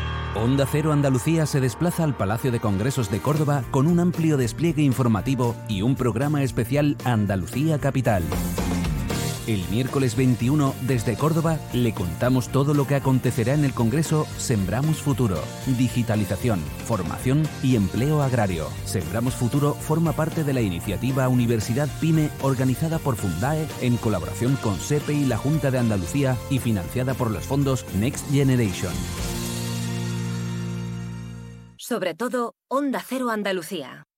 Onda Cero Andalucía se desplaza al Palacio de Congresos de Córdoba con un amplio despliegue informativo y un programa especial Andalucía Capital. El miércoles 21, desde Córdoba, le contamos todo lo que acontecerá en el Congreso Sembramos Futuro, digitalización, formación y empleo agrario. Sembramos Futuro forma parte de la iniciativa Universidad PyME organizada por Fundae en colaboración con SEPE y la Junta de Andalucía y financiada por los fondos Next Generation. Sobre todo, Onda Cero Andalucía.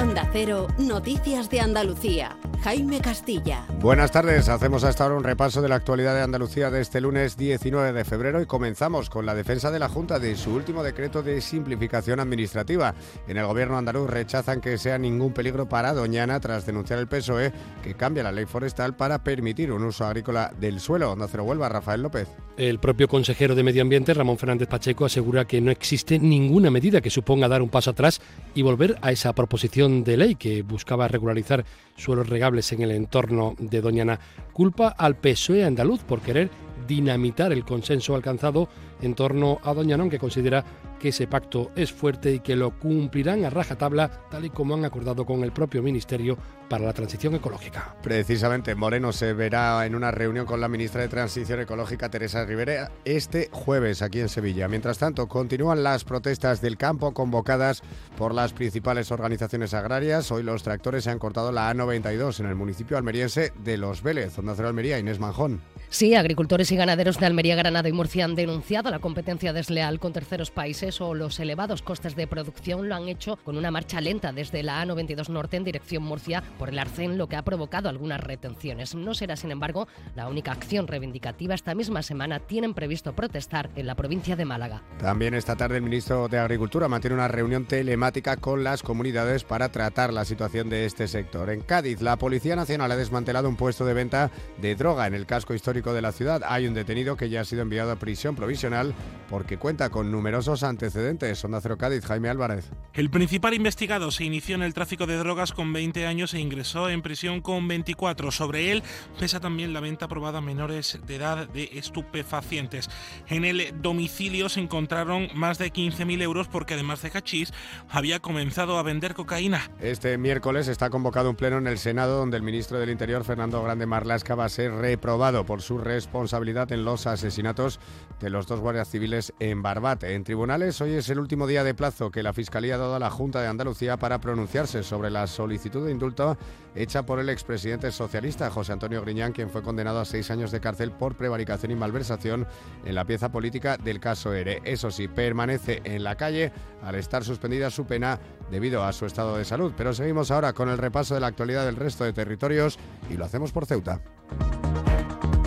Onda Cero, Noticias de Andalucía. Jaime Castilla. Buenas tardes, hacemos hasta ahora un repaso de la actualidad de Andalucía de este lunes 19 de febrero y comenzamos con la defensa de la Junta de su último decreto de simplificación administrativa. En el gobierno andaluz rechazan que sea ningún peligro para Doñana tras denunciar el PSOE que cambia la ley forestal para permitir un uso agrícola del suelo. Onda Cero Huelva, Rafael López. El propio consejero de Medio Ambiente, Ramón Fernández Pacheco, asegura que no existe ninguna medida que suponga dar un paso atrás y volver a esa proposición de ley que buscaba regularizar suelos regables en el entorno de Doñana. Culpa al PSOE andaluz por querer dinamitar el consenso alcanzado en torno a Doñana, aunque considera que ese pacto es fuerte y que lo cumplirán a rajatabla, tal y como han acordado con el propio Ministerio para la Transición Ecológica. Precisamente, Moreno se verá en una reunión con la ministra de Transición Ecológica, Teresa Rivera, este jueves aquí en Sevilla. Mientras tanto, continúan las protestas del campo convocadas por las principales organizaciones agrarias. Hoy los tractores se han cortado la A92 en el municipio almeriense de Los Vélez, donde hace Almería, Inés Manjón. Sí, agricultores y ganaderos de Almería, Granada y Murcia han denunciado la competencia desleal con terceros países o los elevados costes de producción lo han hecho con una marcha lenta desde la A92 Norte en dirección Murcia por el arcén, lo que ha provocado algunas retenciones. No será, sin embargo, la única acción reivindicativa. Esta misma semana tienen previsto protestar en la provincia de Málaga. También esta tarde el ministro de Agricultura mantiene una reunión telemática con las comunidades para tratar la situación de este sector. En Cádiz, la Policía Nacional ha desmantelado un puesto de venta de droga en el casco histórico de la ciudad. Hay un detenido que ya ha sido enviado a prisión provisional porque cuenta con numerosos antecedentes. Onda Cero Cádiz, Jaime Álvarez. El principal investigado se inició en el tráfico de drogas con 20 años e ingresó en prisión con 24. Sobre él pesa también la venta aprobada a menores de edad de estupefacientes. En el domicilio se encontraron más de 15.000 euros porque además de cachís había comenzado a vender cocaína. Este miércoles está convocado un pleno en el Senado donde el ministro del Interior, Fernando Grande Marlasca, va a ser reprobado por su responsabilidad en los asesinatos de los dos guardias civiles en Barbate. En tribunales, hoy es el último día de plazo que la Fiscalía ha dado a la Junta de Andalucía para pronunciarse sobre la solicitud de indulto hecha por el expresidente socialista José Antonio Griñán, quien fue condenado a seis años de cárcel por prevaricación y malversación en la pieza política del caso ERE. Eso sí, permanece en la calle al estar suspendida su pena debido a su estado de salud. Pero seguimos ahora con el repaso de la actualidad del resto de territorios y lo hacemos por Ceuta.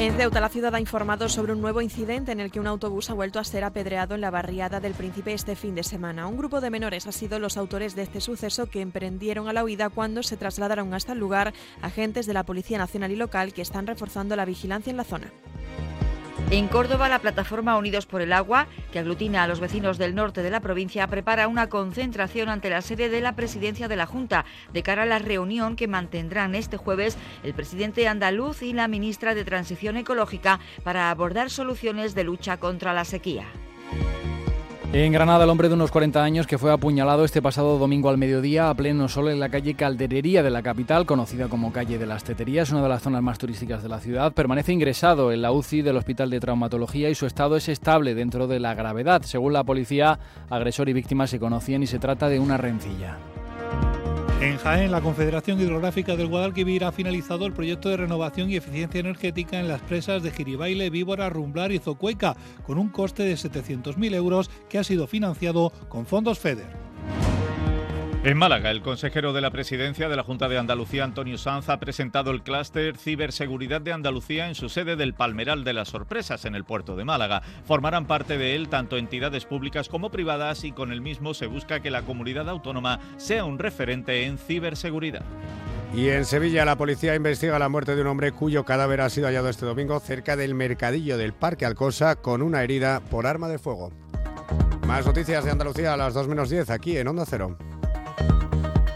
En Ceuta, la ciudad ha informado sobre un nuevo incidente en el que un autobús ha vuelto a ser apedreado en la barriada del Príncipe este fin de semana. Un grupo de menores ha sido los autores de este suceso que emprendieron a la huida cuando se trasladaron hasta el lugar agentes de la Policía Nacional y local que están reforzando la vigilancia en la zona. En Córdoba, la plataforma Unidos por el Agua, que aglutina a los vecinos del norte de la provincia, prepara una concentración ante la sede de la presidencia de la Junta de cara a la reunión que mantendrán este jueves el presidente andaluz y la ministra de Transición Ecológica para abordar soluciones de lucha contra la sequía. En Granada, el hombre de unos 40 años que fue apuñalado este pasado domingo al mediodía a pleno sol en la calle Calderería de la capital, conocida como calle de las Teterías, una de las zonas más turísticas de la ciudad, permanece ingresado en la UCI del Hospital de Traumatología y su estado es estable dentro de la gravedad. Según la policía, agresor y víctima se conocían y se trata de una rencilla. En Jaén, la Confederación Hidrográfica del Guadalquivir ha finalizado el proyecto de renovación y eficiencia energética en las presas de Giribaile, Víbora, Rumblar y Zocueca, con un coste de 700.000 euros que ha sido financiado con fondos FEDER. En Málaga, el consejero de la presidencia de la Junta de Andalucía, Antonio Sanz, ha presentado el clúster Ciberseguridad de Andalucía en su sede del Palmeral de las Sorpresas, en el puerto de Málaga. Formarán parte de él tanto entidades públicas como privadas y con el mismo se busca que la comunidad autónoma sea un referente en ciberseguridad. Y en Sevilla la policía investiga la muerte de un hombre cuyo cadáver ha sido hallado este domingo cerca del mercadillo del Parque Alcosa con una herida por arma de fuego. Más noticias de Andalucía a las 2 menos 10 aquí en Onda Cero.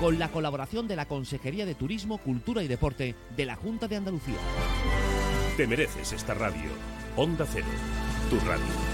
con la colaboración de la Consejería de Turismo, Cultura y Deporte de la Junta de Andalucía. Te mereces esta radio. Onda Cero, tu radio.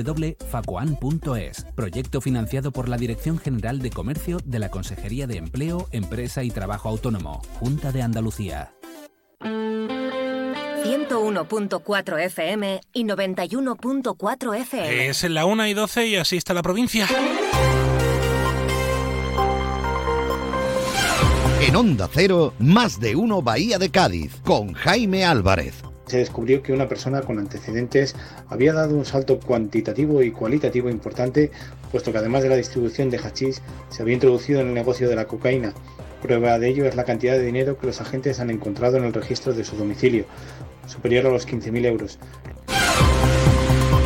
www.facoan.es. Proyecto financiado por la Dirección General de Comercio de la Consejería de Empleo, Empresa y Trabajo Autónomo, Junta de Andalucía. 101.4 FM y 91.4 FM. Es en la 1 y 12 y así está la provincia. En Onda Cero, más de uno Bahía de Cádiz, con Jaime Álvarez. Se descubrió que una persona con antecedentes había dado un salto cuantitativo y cualitativo importante, puesto que además de la distribución de hachís, se había introducido en el negocio de la cocaína. Prueba de ello es la cantidad de dinero que los agentes han encontrado en el registro de su domicilio, superior a los 15.000 euros.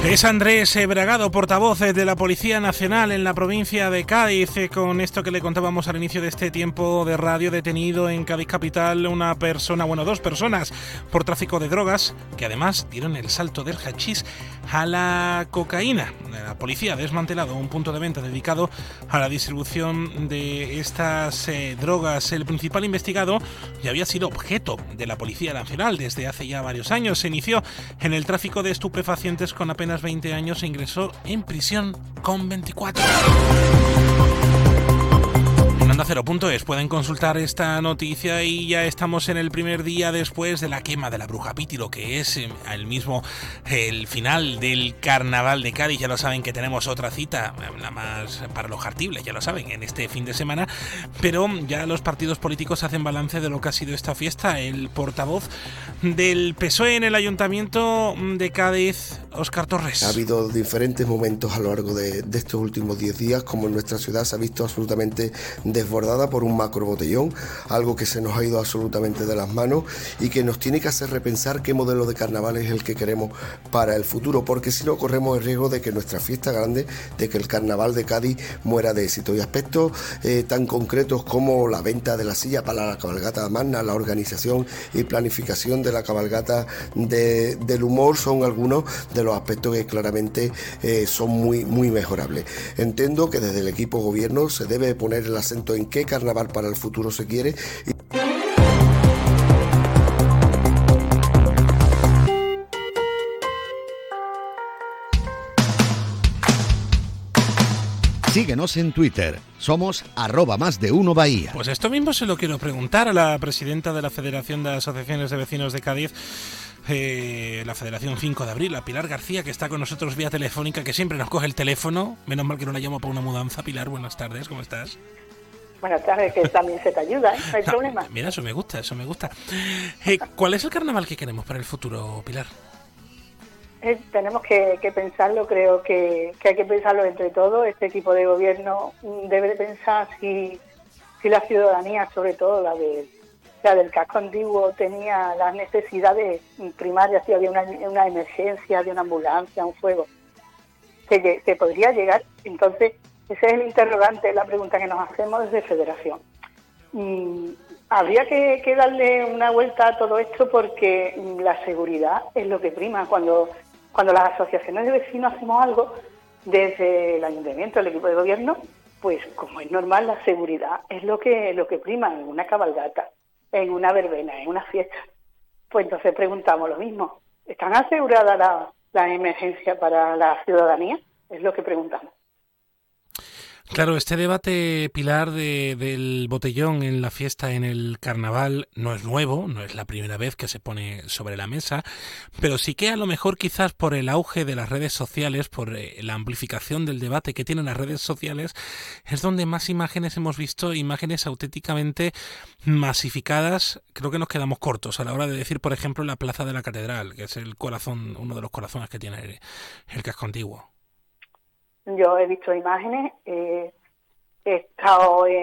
Es Andrés Bragado, portavoz de la Policía Nacional en la provincia de Cádiz, eh, con esto que le contábamos al inicio de este tiempo de radio, detenido en Cádiz Capital una persona, bueno, dos personas, por tráfico de drogas, que además dieron el salto del hachís a la cocaína. La policía ha desmantelado un punto de venta dedicado a la distribución de estas eh, drogas. El principal investigado ya había sido objeto de la Policía Nacional desde hace ya varios años. Se inició en el tráfico de estupefacientes con apenas 20 años e ingresó en prisión con 24. Onda es pueden consultar esta noticia y ya estamos en el primer día después de la quema de la bruja Piti, que es eh, el mismo el final del carnaval de Cádiz. Ya lo saben que tenemos otra cita, nada más para los jartibles, ya lo saben, en este fin de semana. Pero ya los partidos políticos hacen balance de lo que ha sido esta fiesta. El portavoz del PSOE en el Ayuntamiento de Cádiz, Óscar Torres. Ha habido diferentes momentos a lo largo de, de estos últimos 10 días, como en nuestra ciudad se ha visto absolutamente desbordada por un macro botellón, algo que se nos ha ido absolutamente de las manos y que nos tiene que hacer repensar qué modelo de carnaval es el que queremos para el futuro, porque si no corremos el riesgo de que nuestra fiesta grande, de que el carnaval de Cádiz muera de éxito. Y aspectos eh, tan concretos como la venta de la silla para la cabalgata magna, la organización y planificación de la cabalgata del humor son algunos de los aspectos que claramente eh, son muy, muy mejorables. Entiendo que desde el equipo gobierno se debe poner el acento en qué carnaval para el futuro se quiere. Síguenos en Twitter. Somos arroba más de uno Bahía. Pues esto mismo se lo quiero preguntar a la presidenta de la Federación de Asociaciones de Vecinos de Cádiz. Eh, la Federación 5 de Abril, a Pilar García, que está con nosotros vía telefónica, que siempre nos coge el teléfono. Menos mal que no la llamo para una mudanza. Pilar, buenas tardes, ¿cómo estás? Buenas tardes, que también se te ayuda, ¿eh? no hay problema. Mira, eso me gusta, eso me gusta. Eh, ¿Cuál es el carnaval que queremos para el futuro, Pilar? Eh, tenemos que, pensarlo, creo que, hay que pensarlo entre todos. Este equipo de gobierno debe de pensar si, si la ciudadanía, sobre todo la, de, la del casco antiguo, tenía las necesidades primarias, si había una, una emergencia, de una ambulancia, un fuego, que, que podría llegar. Entonces, ese es el interrogante, la pregunta que nos hacemos desde Federación. habría que, darle una vuelta a todo esto porque la seguridad es lo que prima. Cuando cuando las asociaciones de vecinos hacemos algo desde el ayuntamiento, el equipo de gobierno, pues como es normal, la seguridad es lo que, lo que prima en una cabalgata, en una verbena, en una fiesta. Pues entonces preguntamos lo mismo. ¿Están aseguradas las la emergencias para la ciudadanía? Es lo que preguntamos. Claro, este debate, Pilar, de, del botellón en la fiesta en el carnaval no es nuevo, no es la primera vez que se pone sobre la mesa, pero sí que a lo mejor quizás por el auge de las redes sociales, por eh, la amplificación del debate que tienen las redes sociales, es donde más imágenes hemos visto, imágenes auténticamente masificadas. Creo que nos quedamos cortos a la hora de decir, por ejemplo, la Plaza de la Catedral, que es el corazón, uno de los corazones que tiene el, el casco antiguo. Yo he visto imágenes, he estado y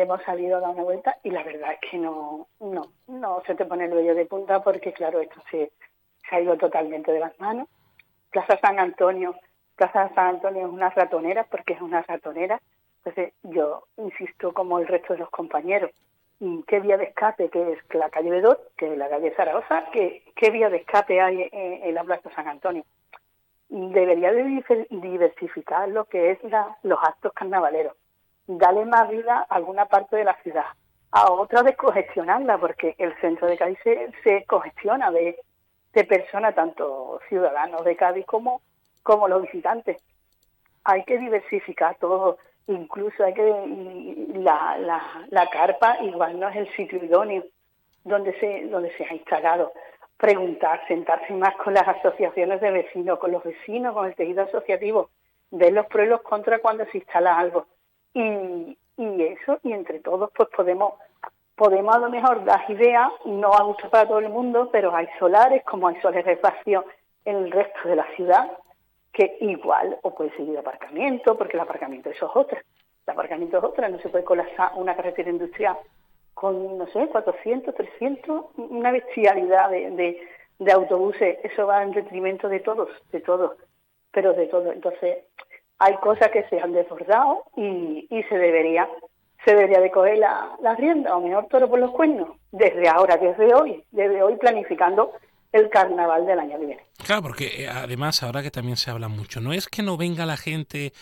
hemos salido a dar una vuelta y la verdad es que no, no, no se te pone el vello de punta porque claro, esto se, se ha ido totalmente de las manos. Plaza San Antonio, Plaza San Antonio es una ratonera porque es una ratonera. Entonces yo insisto como el resto de los compañeros, ¿qué vía de escape que es la calle Bedor, que es la calle Zaragoza? ¿Qué, qué vía de escape hay en la Plaza San Antonio? Debería de diversificar lo que es los actos carnavaleros, darle más vida a alguna parte de la ciudad, a otra descongestionarla, porque el centro de Cádiz se, congestiona de, personas, tanto ciudadanos de Cádiz como, como los visitantes. Hay que diversificar todo, incluso hay que la, la, la carpa igual no es el sitio idóneo donde se donde se ha instalado preguntar, sentarse más con las asociaciones de vecinos, con los vecinos, con el tejido asociativo, ver los pros y los contras cuando se instala algo. Y, y eso, y entre todos, pues podemos podemos a lo mejor dar ideas, no a gusto para todo el mundo, pero hay solares, como hay solares de espacio en el resto de la ciudad, que igual, o puede seguir aparcamiento, porque el aparcamiento eso es otra. El aparcamiento es otra, no se puede colapsar una carretera industrial con, no sé, 400, 300, una bestialidad de, de, autobuses. Eso va en detrimento de todos, de todos, pero de todo. Entonces, hay cosas que se han desbordado y, y se debería se debería de coger la, la rienda, o mejor toro por los cuernos, desde ahora, desde hoy, desde hoy planificando el carnaval del año que viene. Claro, porque eh, además ahora que también se habla mucho, no es que no venga la gente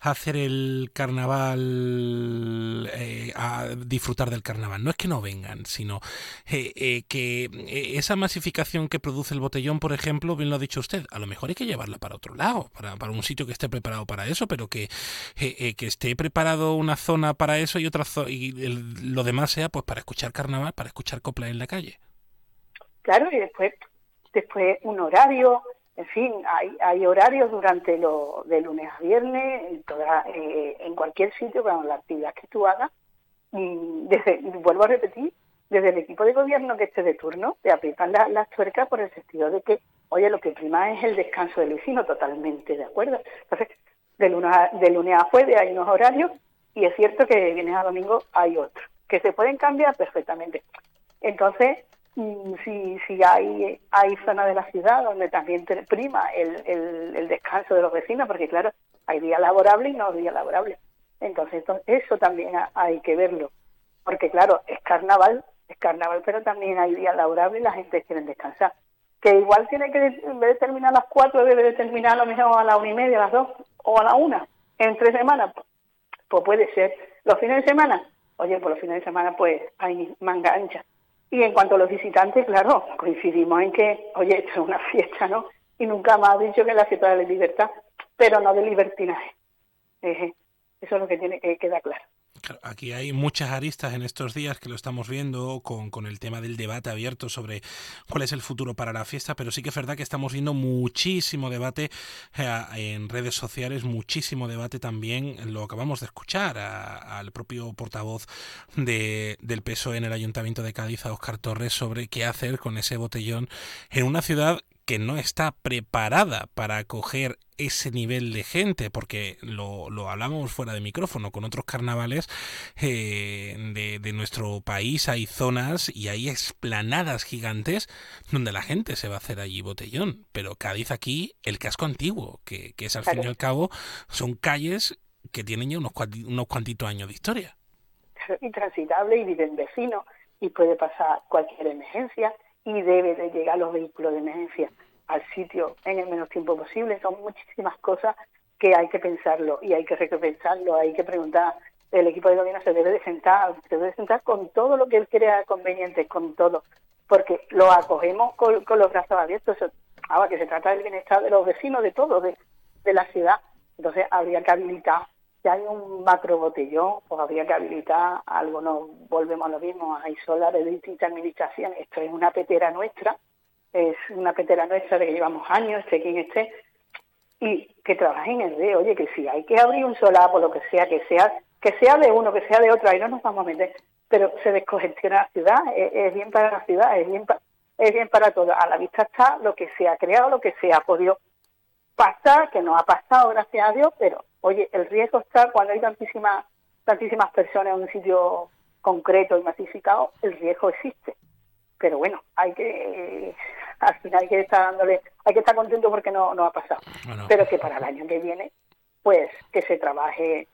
a hacer el carnaval, eh, a disfrutar del carnaval, no es que no vengan, sino eh, que esa masificación que produce el botellón, por ejemplo, bien lo ha dicho usted, a lo mejor hay que llevarla para otro lado, para, para un sitio que esté preparado para eso, pero que, que esté preparado una zona para eso y otra y lo demás sea pues para escuchar carnaval, para escuchar copla en la calle. Claro, y después después un horario, en fin, hay, hay horarios durante lo de lunes a viernes, en, toda, eh, en cualquier sitio, con la actividad que tú hagas. Desde, vuelvo a repetir, desde el equipo de gobierno que esté de turno, te aprietan las tuercas por el sentido de que, oye, lo que prima es el descanso del vecino, totalmente de acuerdo. Entonces, de lunes de lunes a jueves hay unos horarios y es cierto que de viernes a domingo hay otros, que se pueden cambiar perfectamente. Entonces, si, si hay, hay zonas de la ciudad donde también prima el, el, descanso de los vecinos, porque claro, hay días laborables y no días laborables. Entonces, eso también hay que verlo, porque claro, es carnaval, es carnaval, pero también hay días laborables y la gente quiere descansar. Que igual tiene que, en vez de terminar a las cuatro, debe de terminar a lo mejor a la una y media, a las dos o a la una, en tres semanas. Pues puede ser. Los fines de semana, oye, por pues los fines de semana pues hay manga ancha y en cuanto a los visitantes, claro, coincidimos en que, oye, esto es una fiesta, ¿no? Y nunca más ha dicho que la fiesta de la libertad, pero no de libertinaje. Eso es lo que tiene que quedar claro. Aquí hay muchas aristas en estos días que lo estamos viendo con, con, el tema del debate abierto sobre cuál es el futuro para la fiesta, pero sí que es verdad que estamos viendo muchísimo debate eh, en redes sociales, muchísimo debate también, lo acabamos de escuchar al propio portavoz de, del PSOE en el Ayuntamiento de Cádiz, a Oscar Torres, sobre qué hacer con ese botellón en una ciudad que no está preparada para acoger ese nivel de gente, porque lo, lo hablamos fuera de micrófono con otros carnavales eh, de, de, nuestro país, hay zonas y hay explanadas gigantes donde la gente se va a hacer allí botellón, pero Cádiz aquí, el casco antiguo, que, que es al fin y al cabo, son calles que tienen ya unos, unos cuantitos años de historia. Intransitable y viven vecinos y puede pasar cualquier emergencia y debe de llegar los vehículos de emergencia al sitio en el menos tiempo posible. Son muchísimas cosas que hay que pensarlo y hay que repensarlo, hay que preguntar. El equipo de gobierno se debe de sentar, se debe de sentar con todo lo que él crea conveniente, con todo, porque lo acogemos con, los brazos abiertos. Ahora que se trata del bienestar de los vecinos, de todos, de, de la ciudad. Entonces habría que habilitar si hay un macro botellón, pues habría que habilitar algo, no volvemos a lo mismo, hay solar de distintas administraciones, esto es una petera nuestra, es una petera nuestra de que llevamos años, esté quien esté, y que trabajen en el oye, que si hay que abrir un solar, por lo que sea, que sea, que sea de uno, que sea de otro, ahí no nos vamos a meter, pero se descongestiona la ciudad, es, bien para la ciudad, es bien, es bien para todo, a la vista está lo que se ha creado, lo que se ha podido pasar, que no ha pasado, gracias a Dios, pero oye, el riesgo está cuando hay tantísimas, tantísimas personas en un sitio concreto y masificado, el riesgo existe. Pero bueno, hay que, al final hay que estar dándole, hay que estar contento porque no, no ha pasado. Pero que para el año que viene, pues que se trabaje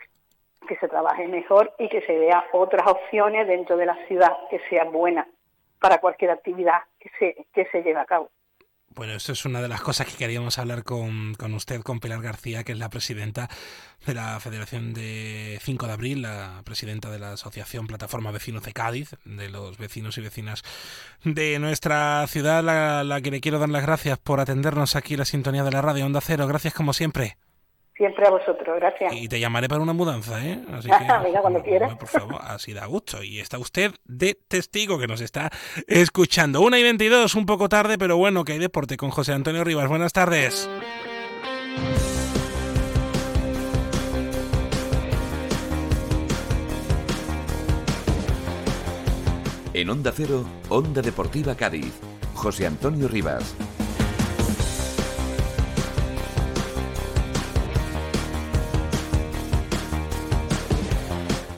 que se trabaje mejor y que se vea otras opciones dentro de la ciudad que sean buenas para cualquier actividad que se, que se lleve a cabo. Bueno, esto es una de las cosas que queríamos hablar con, con, usted, con Pilar García, que es la presidenta de la Federación de 5 de Abril, la presidenta de la Asociación Plataforma Vecinos de Cádiz, de los vecinos y vecinas de nuestra ciudad, la, la que le quiero dar las gracias por atendernos aquí la sintonía de la radio Onda Cero. Gracias como siempre. Siempre a vosotros, gracias. Y te llamaré para una mudanza, ¿eh? Así que, cuando quieras. Por favor, así da gusto. Y está usted de testigo que nos está escuchando. Una y 22, un poco tarde, pero bueno, que hay deporte con José Antonio Rivas. Buenas tardes. En Onda Cero, Onda Deportiva Cádiz. José Antonio Rivas.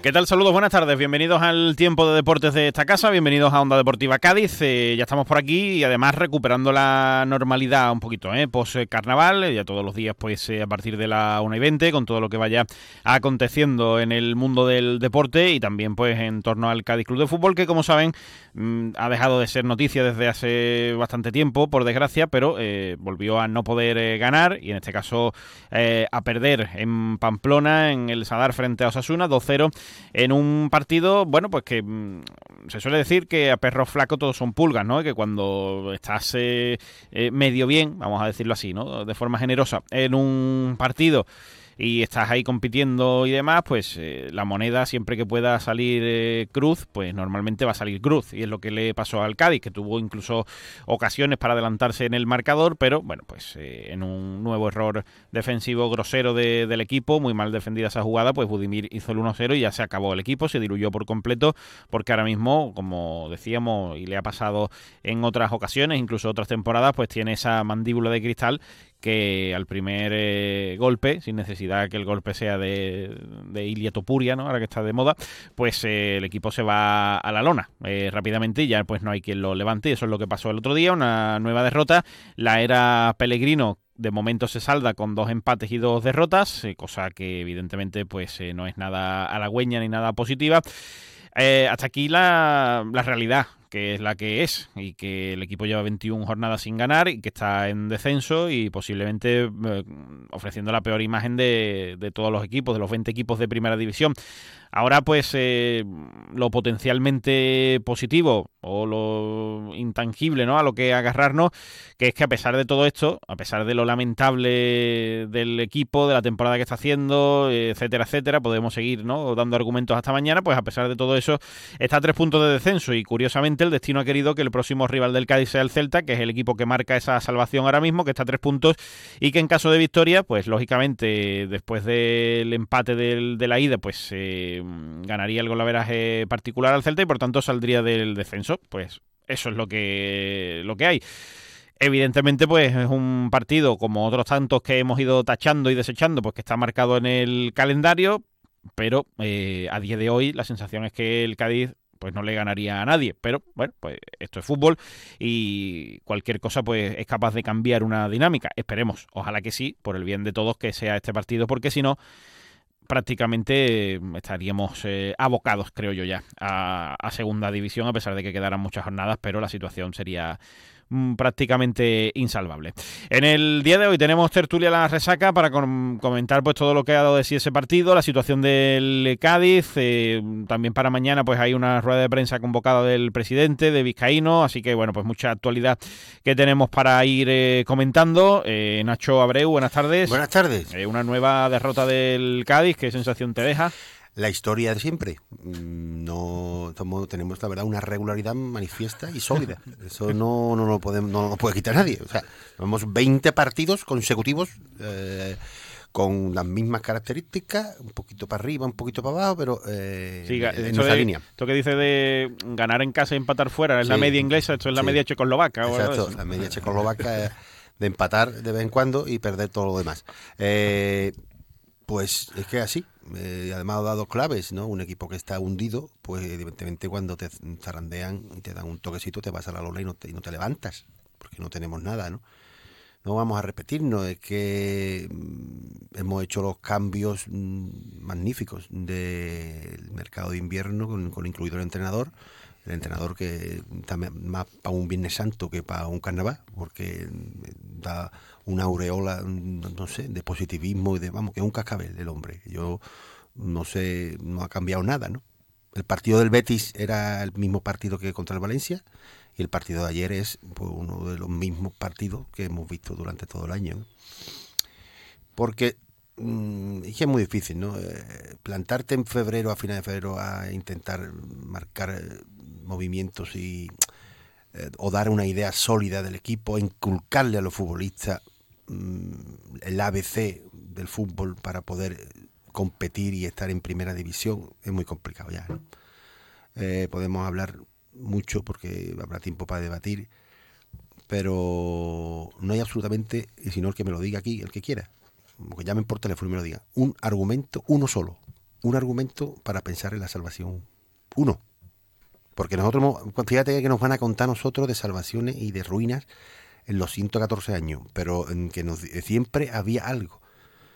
¿Qué tal? Saludos, buenas tardes. Bienvenidos al tiempo de deportes de esta casa. Bienvenidos a Onda Deportiva Cádiz. Eh, ya estamos por aquí y además recuperando la normalidad un poquito, ¿eh? Post carnaval, eh, ya todos los días, pues eh, a partir de la 1 y 20, con todo lo que vaya aconteciendo en el mundo del deporte y también, pues, en torno al Cádiz Club de Fútbol, que como saben, mm, ha dejado de ser noticia desde hace bastante tiempo, por desgracia, pero volvió a no poder ganar y en este caso a perder en Pamplona, en el Sadar frente a Osasuna, 2-0 en un partido, bueno, pues que mm, se suele decir que a perros flacos todos son pulgas, ¿no? Que cuando estás eh, eh, medio bien, vamos a decirlo así, ¿no? De forma generosa, en un partido y estás ahí compitiendo y demás, pues eh, la moneda siempre que pueda salir eh, cruz, pues normalmente va a salir cruz. Y es lo que le pasó al Cádiz, que tuvo incluso ocasiones para adelantarse en el marcador, pero bueno, pues eh, en un nuevo error defensivo grosero del equipo, muy mal defendida esa jugada, pues Budimir hizo el 1-0 y ya se acabó el equipo, se diluyó por completo, porque ahora mismo, como decíamos, y le ha pasado en otras ocasiones, incluso otras temporadas, pues tiene esa mandíbula de cristal que al primer eh, golpe, sin necesidad que el golpe sea de, de iliatopuria, ¿no? ahora que está de moda, pues eh, el equipo se va a la lona eh, rápidamente y ya pues no hay quien lo levante. Eso es lo que pasó el otro día, una nueva derrota. La era Pellegrino de momento se salda con dos empates y dos derrotas, cosa que evidentemente pues no es nada halagüeña ni nada positiva. hasta aquí la, la realidad que es la que es y que el equipo lleva 21 jornadas sin ganar y que está en descenso y posiblemente eh, ofreciendo la peor imagen de, de todos los equipos, de los 20 equipos de primera división. Ahora, pues, eh, lo potencialmente positivo o lo intangible, ¿no? A lo que agarrarnos, que es que a pesar de todo esto, a pesar de lo lamentable del equipo, de la temporada que está haciendo, etcétera, etcétera, podemos seguir, ¿no? Dando argumentos hasta mañana, pues a pesar de todo eso, está a tres puntos de descenso y curiosamente el destino ha querido que el próximo rival del Cádiz sea el Celta, que es el equipo que marca esa salvación ahora mismo, que está a tres puntos y que en caso de victoria, pues lógicamente después del empate de la ida, pues eh, ganaría el golaveraje particular al Celta y por tanto saldría del descenso. Pues eso es lo que, lo que hay. Evidentemente, pues es un partido como otros tantos que hemos ido tachando y desechando, pues que está marcado en el calendario, pero eh, a día de hoy la sensación es que el Cádiz pues no le ganaría a nadie, pero bueno, pues esto es fútbol y cualquier cosa pues es capaz de cambiar una dinámica. Esperemos, ojalá que sí, por el bien de todos que sea este partido, porque si no prácticamente eh, estaríamos eh, abocados, creo yo ya, a, a, segunda división, a pesar de que quedaran muchas jornadas, pero la situación sería Mm, prácticamente insalvable. En el día de hoy tenemos tertulia la resaca para comentar pues todo lo que ha dado de sí ese partido, la situación del Cádiz, eh, también para mañana pues hay una rueda de prensa convocada del presidente de Vizcaíno, así que bueno pues mucha actualidad que tenemos para ir eh, comentando. Eh, Nacho Abreu, buenas tardes. Buenas tardes. una nueva derrota del Cádiz, ¿qué sensación te deja? La historia de siempre. Mm, no tenemos la verdad una regularidad manifiesta y sólida. Eso no, no, lo podemos, no lo puede quitar nadie. O sea, tenemos 20 partidos consecutivos eh, con las mismas características, un poquito para arriba, un poquito para abajo, pero eh, en nuestra línea. Esto que dice de ganar en casa y empatar fuera, es la media inglesa, esto es la media checoslovaca. Exacto, la media checoslovaca de empatar de vez en cuando y perder todo lo demás. Eh, pues es que así, eh, además ha dado claves, ¿no? Un equipo que está hundido, pues evidentemente cuando te zarandean y te dan un toquecito te vas a la lola y no te, levantas, porque no tenemos nada, ¿no? No vamos a repetirnos, es que mm, hemos hecho los cambios mm, magníficos del mercado de invierno, con incluido el entrenador, el entrenador que está más para un Viernes Santo que para un carnaval, porque da una aureola, no sé, de positivismo y de, vamos, que es un cascabel del hombre. Yo no sé, no ha cambiado nada, ¿no? El partido del Betis era el mismo partido que contra el Valencia y el partido de ayer es pues, uno de los mismos partidos que hemos visto durante todo el año. Porque mm, es muy difícil, ¿no? Eh, plantarte en febrero, a final de febrero, a intentar marcar eh, movimientos y eh, o dar una idea sólida del equipo, inculcarle a los futbolistas mm, el ABC del fútbol para poder competir y estar en primera división es muy complicado ya. Eh, podemos hablar mucho porque habrá tiempo para debatir, pero no hay absolutamente, y si no el que me lo diga aquí, el que quiera, que llamen por teléfono y me lo digan, un argumento, uno solo, un argumento para pensar en la salvación. Uno. Porque nosotros, fíjate que nos van a contar nosotros de salvaciones y de ruinas en los 114 años, pero en que nos, siempre había algo.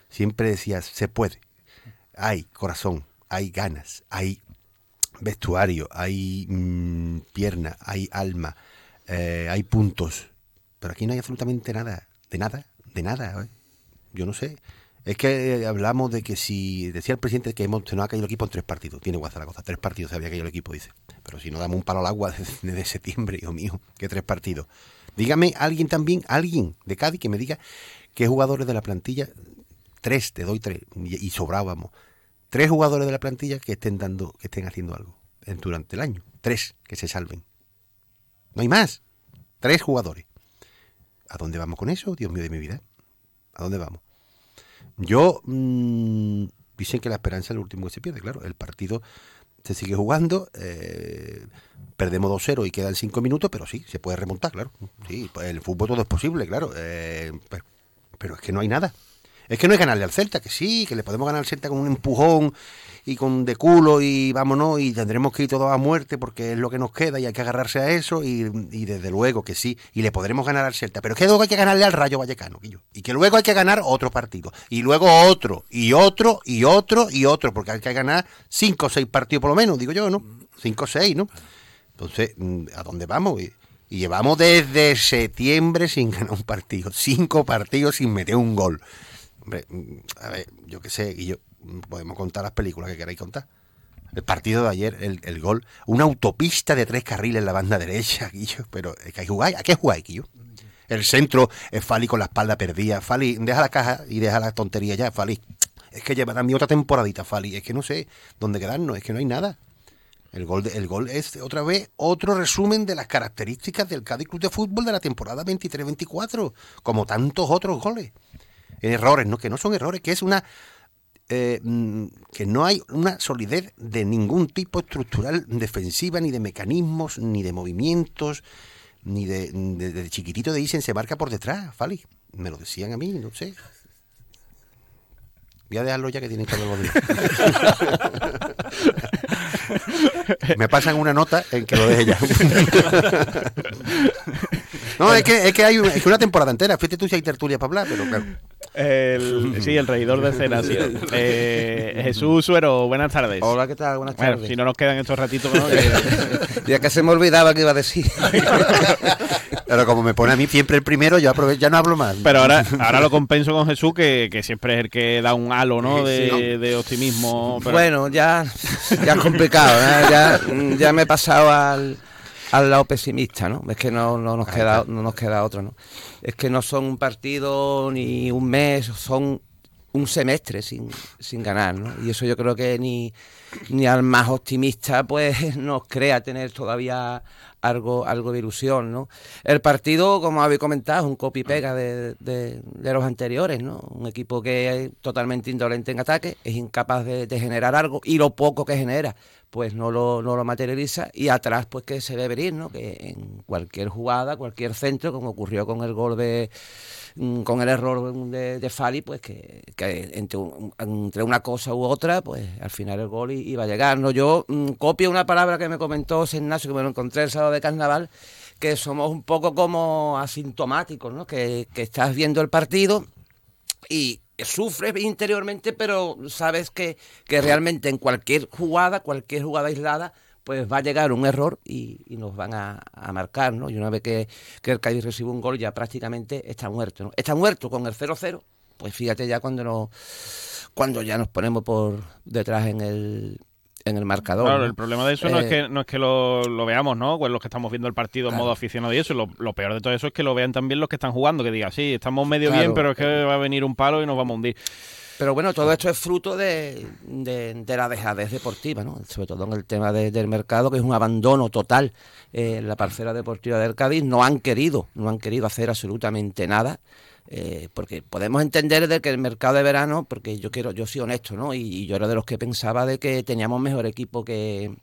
Siempre decías, se puede. Hay corazón, hay ganas, hay vestuario, hay mm, pierna, hay alma, eh, hay puntos. Pero aquí no hay absolutamente nada, de nada, de nada. ¿eh? Yo no sé. Es que hablamos de que si, decía el presidente que hemos, se nos ha caído el equipo en tres partidos, tiene cosa tres partidos se había caído el equipo, dice. Pero si no damos un palo al agua desde, septiembre, hijo mío, que tres partidos. Dígame alguien también, alguien de Cádiz que me diga qué jugadores de la plantilla, tres, te doy tres, y, sobrábamos, tres jugadores de la plantilla que estén dando, que estén haciendo algo durante el año. Tres que se salven. No hay más. Tres jugadores. ¿A dónde vamos con eso? Dios mío de mi vida. ¿A dónde vamos? Yo mmm, dicen que la esperanza es lo último que se pierde, claro. El partido se sigue jugando, eh, perdemos 2-0 y quedan 5 minutos, pero sí, se puede remontar, claro. Sí, pues el fútbol todo es posible, claro. Eh, pero, pero, es que no hay nada. Es que no hay ganarle al Celta, que sí, que le podemos ganar al Celta con un empujón y con de culo y vámonos y tendremos que ir todos a muerte porque es lo que nos queda y hay que agarrarse a eso y, desde luego que sí, y le podremos ganar al Celta, pero es que luego hay que ganarle al Rayo Vallecano, y que luego hay que ganar otro partido, y luego otro, y otro, y otro, y otro, porque hay que ganar cinco o seis partidos por lo menos, digo yo, ¿no? Cinco o seis, ¿no? Entonces, mm, ¿a dónde vamos? Y, y llevamos desde septiembre sin ganar un partido, cinco partidos sin meter un gol. Hombre, mm, a ver, yo qué sé, y yo mm, podemos contar las películas que queráis contar. El partido de ayer, el, el gol, una autopista de tres carriles en la banda derecha, Guillo, pero es que jugar, ¿a qué jugáis, Guillo? El centro, es Fali con la espalda perdida. Fali, deja la caja y deja la tontería ya, Fali. Es que llevará mi otra temporadita, Fali. Es que no sé dónde quedarnos, es que no hay nada. El gol, de- el gol es otra vez otro resumen de las características del Cádiz Club de Fútbol de la temporada 23-24, como tantos otros goles. Errores, ¿no? Que no son errores, que es una eh, mm, que no hay una solidez de ningún tipo estructural defensiva, ni de mecanismos, ni de movimientos, ni de, de, de chiquitito de Isen se marca por detrás, Fali. Me lo decían a mí, no sé. Voy a dejarlo ya que tienen que hablar Me pasan una nota en que lo deje ya. no, es que, es que hay es que una temporada entera. Fíjate tú si hay tertulia para hablar, pero claro. El, sí, el reidor de escena, sí. Eh, Jesús Suero, buenas tardes. Hola, ¿qué tal? Buenas Bueno, tardes. si no nos quedan estos ratitos, ¿no? Ya que se me olvidaba que iba a decir. Pero como me pone a mí siempre el primero, yo aprove- ya no hablo más. Pero ahora, ahora lo compenso con Jesús, que, que siempre es el que da un halo, ¿no? De, Sí. de optimismo. pero- Bueno, ya, ya es complicado, ¿eh? ya, ya me he pasado al, al lado pesimista, ¿no? Es que no, no nos queda, no nos queda otro, ¿no? Es que no son un partido ni un mes, son un semestre sin, sin ganar, ¿no? Y eso yo creo que ni, ni al más optimista pues nos crea tener todavía algo, algo de ilusión, ¿no? El partido, como habéis comentado, es un copy-pega de, de- de los anteriores, ¿no? Un equipo que es totalmente indolente en ataque, es incapaz de, de generar algo y lo poco que genera, pues no lo, no lo materializa y atrás pues que se ve venir, ¿no? Que en cualquier jugada, cualquier centro, como ocurrió con el gol de mm, con el error de, Fali, pues que, que entre, entre una cosa u otra, pues al final el gol iba a llegar. ¿no? Yo mm, copio una palabra que me comentó Ignacio, que me lo encontré el sábado de carnaval, que somos un poco como asintomáticos, ¿no? que, que estás viendo el partido y sufres interiormente, pero sabes que, que realmente en cualquier jugada, cualquier jugada aislada, pues va a llegar un error y, nos van a, a marcar, ¿no? Y una vez que, que el Cádiz recibe un gol ya prácticamente está muerto, ¿no? Está muerto con el 0-0, pues fíjate ya cuando nos, cuando ya nos ponemos por detrás en el en el marcador. Claro, ¿no? el problema de eso no es Eh, que no es que lo, lo veamos, ¿no? Pues los que estamos viendo el partido en modo aficionado y eso. Lo, lo peor de todo eso es que lo vean también los que están jugando, que digan, sí, estamos medio Claro. bien, pero es que va a venir un palo y nos vamos a hundir. Pero bueno, todo esto es fruto de, de- de la dejadez deportiva, ¿no? sobre todo en el tema de- del mercado, que es un abandono total eh, en la parcela deportiva del Cádiz. No han querido, no han querido hacer absolutamente nada. Eh, porque podemos entender de que el mercado de verano, porque yo quiero, yo soy honesto, ¿no? Y, yo era de los que pensaba de que teníamos mejor equipo que,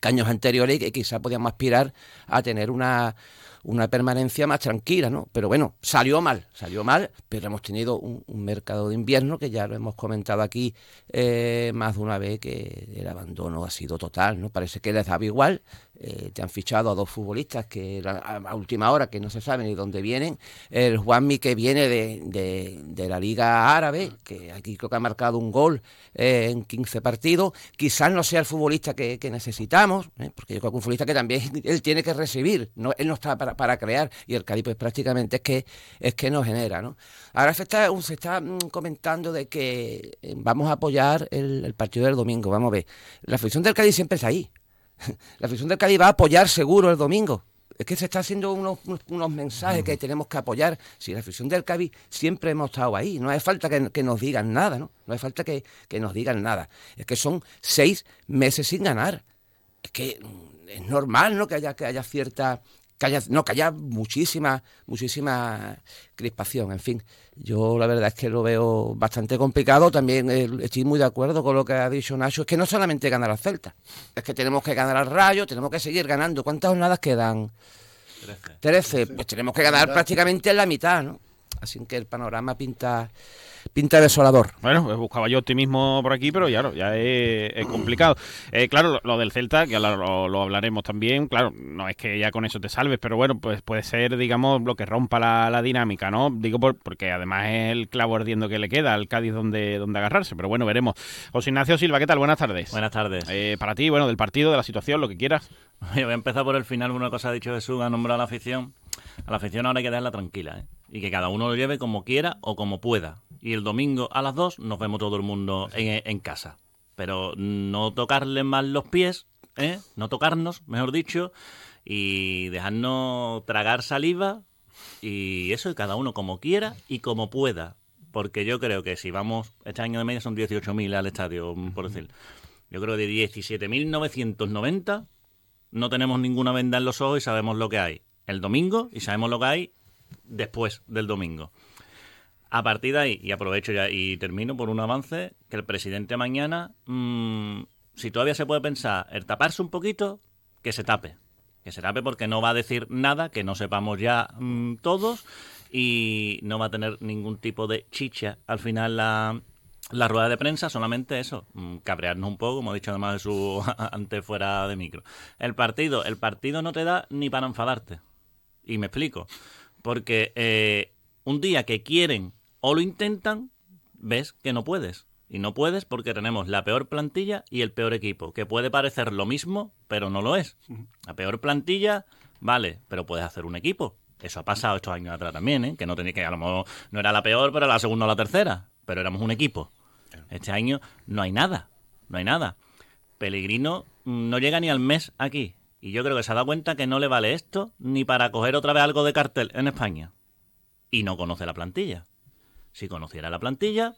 que años anteriores y que quizá podíamos aspirar a tener una, una permanencia más tranquila, ¿no? Pero bueno, salió mal, salió mal, pero hemos tenido un, un mercado de invierno que ya lo hemos comentado aquí eh, más de una vez que el abandono ha sido total, ¿no? Parece que les daba igual. Eh, te han fichado a dos futbolistas que a, última hora que no se sabe ni dónde vienen. El Juanmi que viene de, de- la Liga Árabe, que aquí creo que ha marcado un gol eh, en 15 partidos. Quizás no sea el futbolista que, necesitamos, ¿eh? porque yo creo que un futbolista que también él tiene que recibir, no, él no está para, para crear, y el Cádiz pues prácticamente es que, es que no genera. ¿no? Ahora se está, se está mm, comentando de que vamos a apoyar el, el partido del domingo, vamos a ver. La afición del Cádiz siempre está ahí. La afición del Cádiz va a apoyar seguro el domingo. Es que se está haciendo unos, unos- mensajes que tenemos que apoyar. Si la afición del Cádiz siempre hemos estado ahí, no hace falta que, que nos digan nada, ¿no? No hace falta que, que nos digan nada. Es que son seis meses sin ganar. Es que mm, es normal, ¿no? Que haya, que haya cierta que haya, no, que haya muchísima, muchísima crispación, en fin. Yo la verdad es que lo veo bastante complicado. También eh, estoy muy de acuerdo con lo que ha dicho Nacho. Es que no solamente ganar al Celta, es que tenemos que ganar al Rayo, tenemos que seguir ganando. ¿Cuántas jornadas quedan? Trece. Pues tenemos que ganar prácticamente en la mitad, ¿no? Así que el panorama pinta pinta de desolador. Bueno, pues buscaba yo optimismo por aquí, pero claro, ya es, es complicado. Eh, claro, lo, lo del Celta, que ahora lo, lo hablaremos también, claro, no es que ya con eso te salves, pero bueno, pues puede ser, digamos, lo que rompa la, la dinámica, ¿no? Digo por- porque además es el clavo ardiendo que le queda al Cádiz donde, donde agarrarse, pero bueno, veremos. José Ignacio Silva, ¿qué tal? Buenas tardes. Buenas tardes. Eh, para ti, bueno, del partido, de la situación, lo que quieras. Yo voy a empezar por el final, una cosa ha dicho Jesús, ha nombrado a la afición. A la afición ahora hay que dejarla tranquila, ¿eh? Y que cada uno lo lleve como quiera o como pueda. Y el domingo a las 2 nos vemos todo el mundo en, en casa. Pero no tocarle más los pies, ¿eh? No tocarnos, mejor dicho, y dejarnos tragar saliva y eso, y cada uno como quiera y como pueda. Porque yo creo que si vamos, este año de media son 18.000 al estadio, por decir. Yo creo que de 17.990 no tenemos ninguna venda en los ojos y sabemos lo que hay el domingo y sabemos lo que hay después del domingo. A partir de ahí, y aprovecho ya y termino por un avance, que el presidente mañana, mm, si todavía se puede pensar, el taparse un poquito, que se tape. Que se tape porque no va a decir nada que no sepamos ya mm, todos y no va a tener ningún tipo de chicha al final la, la rueda de prensa, solamente eso, mm, cabrearnos un poco, como ha dicho además de su antes fuera de micro. El partido, el partido no te da ni para enfadarte. Y me explico. Porque eh, un día que quieren o lo intentan, ves que no puedes. Y no puedes porque tenemos la peor plantilla y el peor equipo, que puede parecer lo mismo, pero no lo es. La peor plantilla, vale, pero puedes hacer un equipo. Eso ha pasado estos años atrás también, ¿eh? que no tenía que a lo mejor no era la peor, pero la segunda o la tercera, pero éramos un equipo. Este año no hay nada, no hay nada. Pellegrino mm, no llega ni al mes aquí. Y yo creo que se ha dado cuenta que no le vale esto ni para coger otra vez algo de cartel en España. Y no conoce la plantilla. Si conociera la plantilla,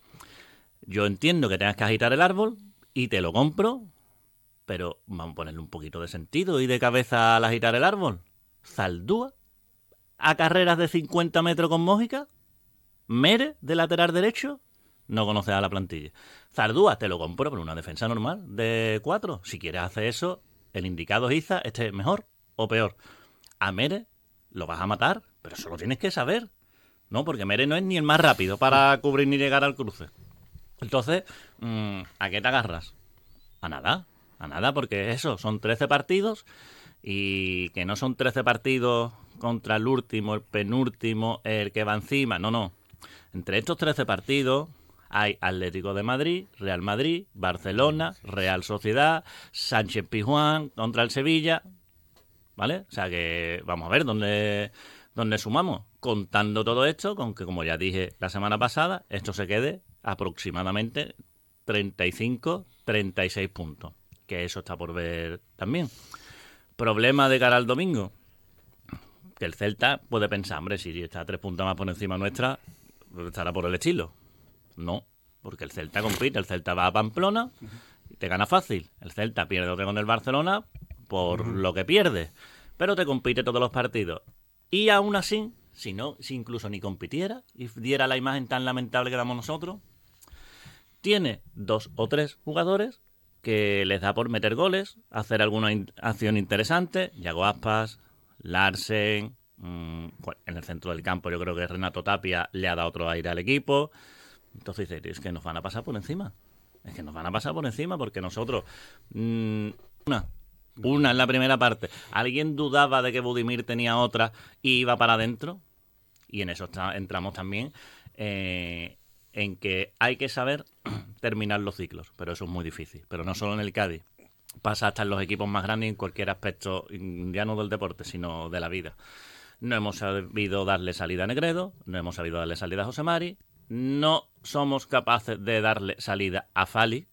yo entiendo que tengas que agitar el árbol y te lo compro, pero vamos a ponerle un poquito de sentido y de cabeza al agitar el árbol. Zaldúa a carreras de 50 metros con Mójica. Mere de lateral derecho. No conoces a la plantilla. Zardúa te lo compro por una defensa normal de 4. Si quieres hacer eso, el indicado es Iza, este es mejor o peor. A Mere lo vas a matar, pero eso lo tienes que saber. No, porque Mere no es ni el más rápido para cubrir ni llegar al cruce. Entonces, mm, ¿a qué te agarras? A nada, a nada, porque eso, son 13 partidos y que no son 13 partidos contra el último, el penúltimo, el que va encima, no, no. Entre estos 13 partidos hay Atlético de Madrid, Real Madrid, Barcelona, Real Sociedad, Sánchez Pijuán contra el Sevilla, ¿vale? O sea que vamos a ver dónde, dónde sumamos. Contando todo esto, con que como ya dije la semana pasada, esto se quede aproximadamente 35, 36 puntos. Que eso está por ver también. Problema de cara al domingo. Que el Celta puede pensar, hombre, si está tres puntos más por encima nuestra, estará por el estilo. No, porque el Celta compite, el Celta va a Pamplona y te gana fácil. El Celta pierde otra con el Barcelona por lo que pierde, pero te compite todos los partidos. Y aún así, si no, si incluso ni compitiera y diera la imagen tan lamentable que damos nosotros, tiene dos o tres jugadores que les da por meter goles, hacer alguna acción interesante, Yago Aspas, Larsen, mm, en el centro del campo yo creo que Renato Tapia le ha dado otro aire al equipo. Entonces dices, es que nos van a pasar por encima. Es que nos van a pasar por encima porque nosotros... mm, una, una en la primera parte. ¿Alguien dudaba de que Budimir tenía otra y iba para adentro? Y en eso entramos también eh, en que hay que saber terminar los ciclos, pero eso es muy difícil. Pero no solo en el Cádiz, pasa hasta en los equipos más grandes en cualquier aspecto, mm, ya no del deporte, sino de la vida. No hemos sabido darle salida a Negredo, no hemos sabido darle salida a José Mari, no somos capaces de darle salida a Fali,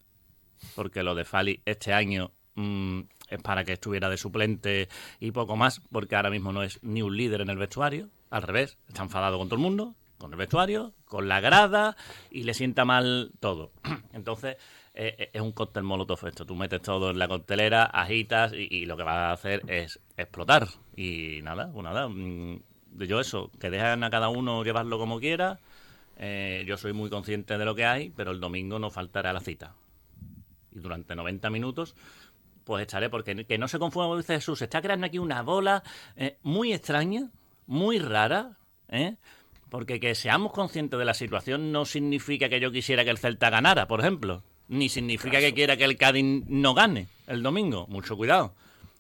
porque lo de Fali este año mm, para que estuviera de suplente y poco más, porque ahora mismo no es ni un líder en el vestuario, al revés, está enfadado con todo el mundo, con el vestuario, con la grada y le sienta mal todo. Entonces, eh, eh, es un cóctel molotov esto. Tú metes todo en la coctelera, agitas y, lo que vas a hacer es explotar. Y nada, pues nada. mm, Yo eso, que dejan a cada uno llevarlo como quiera. Eh, yo soy muy consciente de lo que hay, pero el domingo no faltará la cita. Y durante 90 minutos, pues estaré, porque que no se confunda, como dice Jesús, se está creando aquí una bola eh, muy extraña, muy rara, ¿eh? Porque que seamos conscientes de la situación no significa que yo quisiera que el Celta ganara, por ejemplo. Ni significa que quiera que el Cádiz no gane el domingo. Mucho cuidado.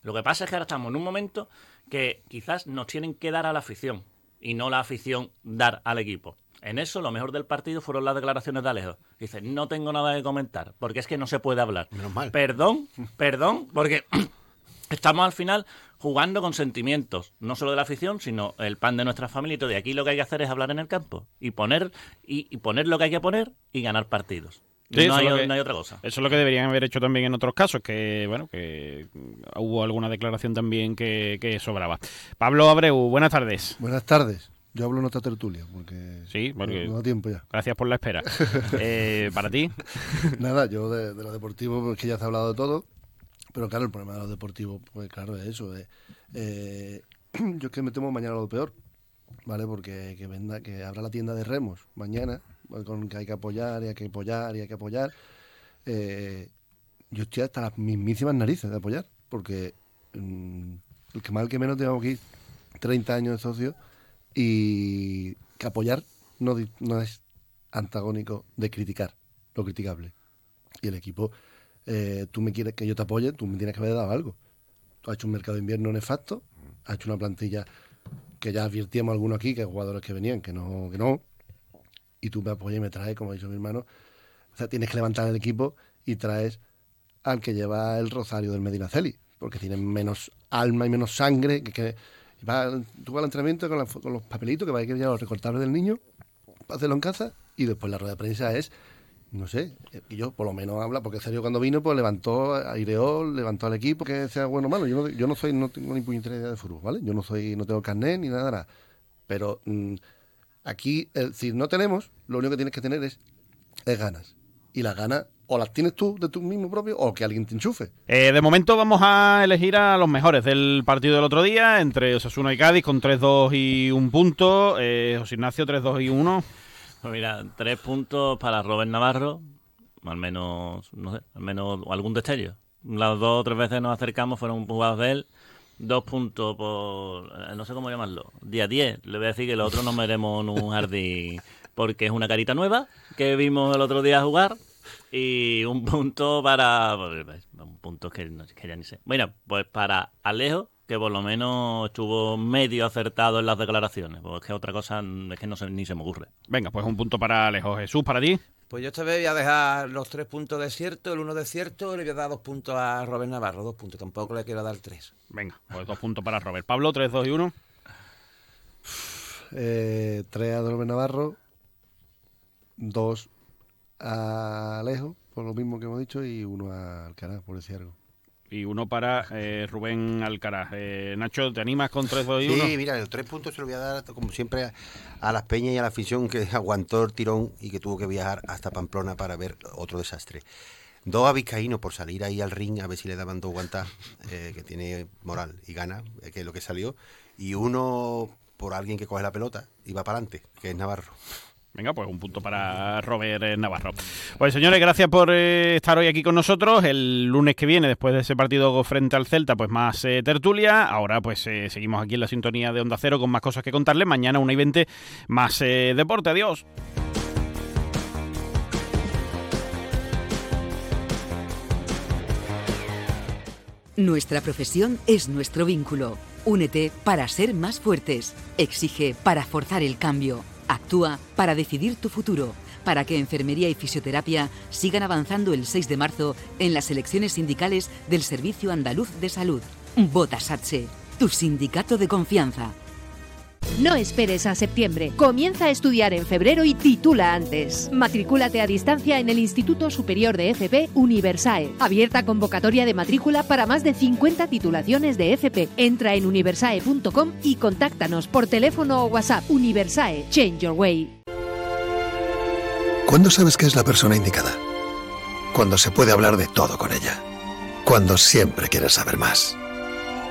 Lo que pasa es que ahora estamos en un momento que quizás nos tienen que dar a la afición y no la afición dar al equipo. En eso lo mejor del partido fueron las declaraciones de Alejo. Dice, no tengo nada que comentar, porque es que no se puede hablar. Menos mal. Perdón, perdón, porque estamos al final jugando con sentimientos, no solo de la afición, sino el pan de nuestra familia y todo. Y aquí lo que hay que hacer es hablar en el campo y poner, y, y poner lo que hay que poner y ganar partidos. Sí, no, eso hay, es lo que- no hay otra cosa. Eso es lo que deberían haber hecho también en otros casos, que bueno, que hubo alguna declaración también que, que sobraba. Pablo Abreu, buenas tardes. Buenas tardes. Yo hablo en otra tertulia, porque, Sí, porque- no, da tiempo ya. Gracias por la espera. Eh, ¿Para ti? Nada, yo de, de lo deportivo, pues que ya se ha hablado de todo, pero claro, el problema de lo deportivo, pues claro, es eso. eh, eh, yo es que me temo mañana lo peor, ¿vale? Porque que venda, que abra la tienda de remos mañana, pues, con que hay que apoyar y hay que apoyar y hay que apoyar. eh, yo estoy hasta las mismísimas narices de apoyar, porque mm, el que mal que menos tengo aquí 30 años de socio y que apoyar no, no es antagónico de criticar lo criticable. Y el equipo, eh, tú me quieres que yo te apoye, tú me tienes que haber dado algo. Tú has hecho un mercado de invierno nefasto, has hecho una plantilla que ya advirtíamos algunos aquí, que hay jugadores que venían, que no, que no, y tú me apoyas y me traes, como ha dicho mi hermano. O sea, tienes que levantar el equipo y traes al que lleva el rosario del Medinaceli, porque tiene menos alma y menos sangre. Que, va, tú vas al entrenamiento con, la con los papelitos que va a ir los recortables del niño, para hacerlo en casa, y después la rueda de prensa es, no sé, eh, yo por lo menos habla, porque Sergio cuando vino, pues levantó, aireó, levantó al equipo, que sea bueno o malo. Yo no, yo no soy, no tengo ni puñetera idea de fútbol, ¿vale? Yo no soy, no tengo carnet ni nada, nada. Pero mm, aquí, si no tenemos, lo único que tienes que tener es ganas. Y las ganas o las tienes tú de tu mismo propio o que alguien te enchufe. Eh, de momento vamos a elegir a los mejores del partido del otro día, entre Osasuna y Cádiz, con 3-2 y un punto. Eh, José Ignacio, 3-2 y 1. Pues mira, tres puntos para Robert Navarro, al menos, no sé, al menos algún destello. Las dos o tres veces nos acercamos, fueron jugados de él. Dos puntos por, eh, no sé cómo llamarlo, día 10. Le voy a decir que los otros nos veremos en un jardín porque es una carita nueva que vimos el otro día jugar. Y un punto para. pues, Un punto que, no- que ya ni sé. Bueno, pues para Alejo, que por lo menos estuvo medio acertado en las declaraciones. Porque es que otra cosa es que no se, ni se me ocurre. Venga, pues un punto para Alejo. Jesús, para ti. Pues yo esta vez voy a dejar los tres puntos de cierto, el uno de cierto, y le voy a dar dos puntos a Robert Navarro, dos puntos. Tampoco le quiero dar tres. Venga, pues dos puntos para Robert. Pablo, 3, 2 y 1. Eh, tres a Dolores Navarro, dos a Alejo, por lo mismo que hemos dicho, y uno a Alcaraz, por decir algo. Y uno para eh, Rubén Alcaraz. Eh, Nacho, ¿te animas con 3, 2 y 1? Sí, mira, los tres puntos se los voy a dar, como siempre, a, a las peñas y a la afición que aguantó el tirón y que tuvo que viajar hasta Pamplona para ver otro desastre. Dos a Vizcaíno por salir ahí al ring a ver si le daban dos guantas, eh, que tiene moral y gana, eh, que es lo que salió. Y uno por alguien que coge la pelota y va para adelante, que es Navarro. Venga, pues un punto para Robert eh, Navarro. Pues señores, gracias por eh, estar hoy aquí con nosotros. El lunes que viene, después de ese partido frente al Celta, pues más eh, tertulia. Ahora pues seguimos aquí en la sintonía de Onda Cero con más cosas que contarles. Mañana una y 20 más deporte. Adiós. Nuestra profesión es nuestro vínculo. Únete para ser más fuertes. Exige para forzar el cambio. Actúa para decidir tu futuro. Para que enfermería y fisioterapia sigan avanzando el 6 de marzo en las elecciones sindicales del Servicio Andaluz de Salud. Vota SATSE, tu sindicato de confianza. No esperes a septiembre. Comienza a estudiar en febrero y titula antes. Matricúlate a distancia en el Instituto Superior de FP Universae. Abierta convocatoria de matrícula para más de 50 titulaciones de FP. Entra en universae.com y contáctanos por teléfono o WhatsApp. Universae, Change Your Way. ¿Cuándo sabes que es la persona indicada? Cuando se puede hablar de todo con ella. Cuando siempre quieres saber más.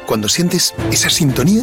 Cuando sientes esa sintonía,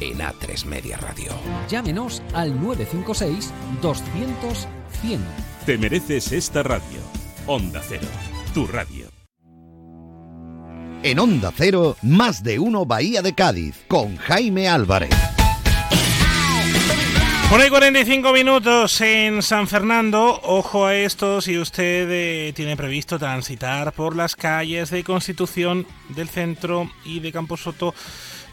en A3 Media Radio. Llámenos al 956 200 100. Te mereces esta radio. Onda Cero, tu radio. En Onda Cero, más de uno Bahía de Cádiz, con Jaime Álvarez. Por ahí 45 minutos en San Fernando. Ojo a esto si usted eh, tiene previsto transitar por las calles de Constitución del centro y de Camposoto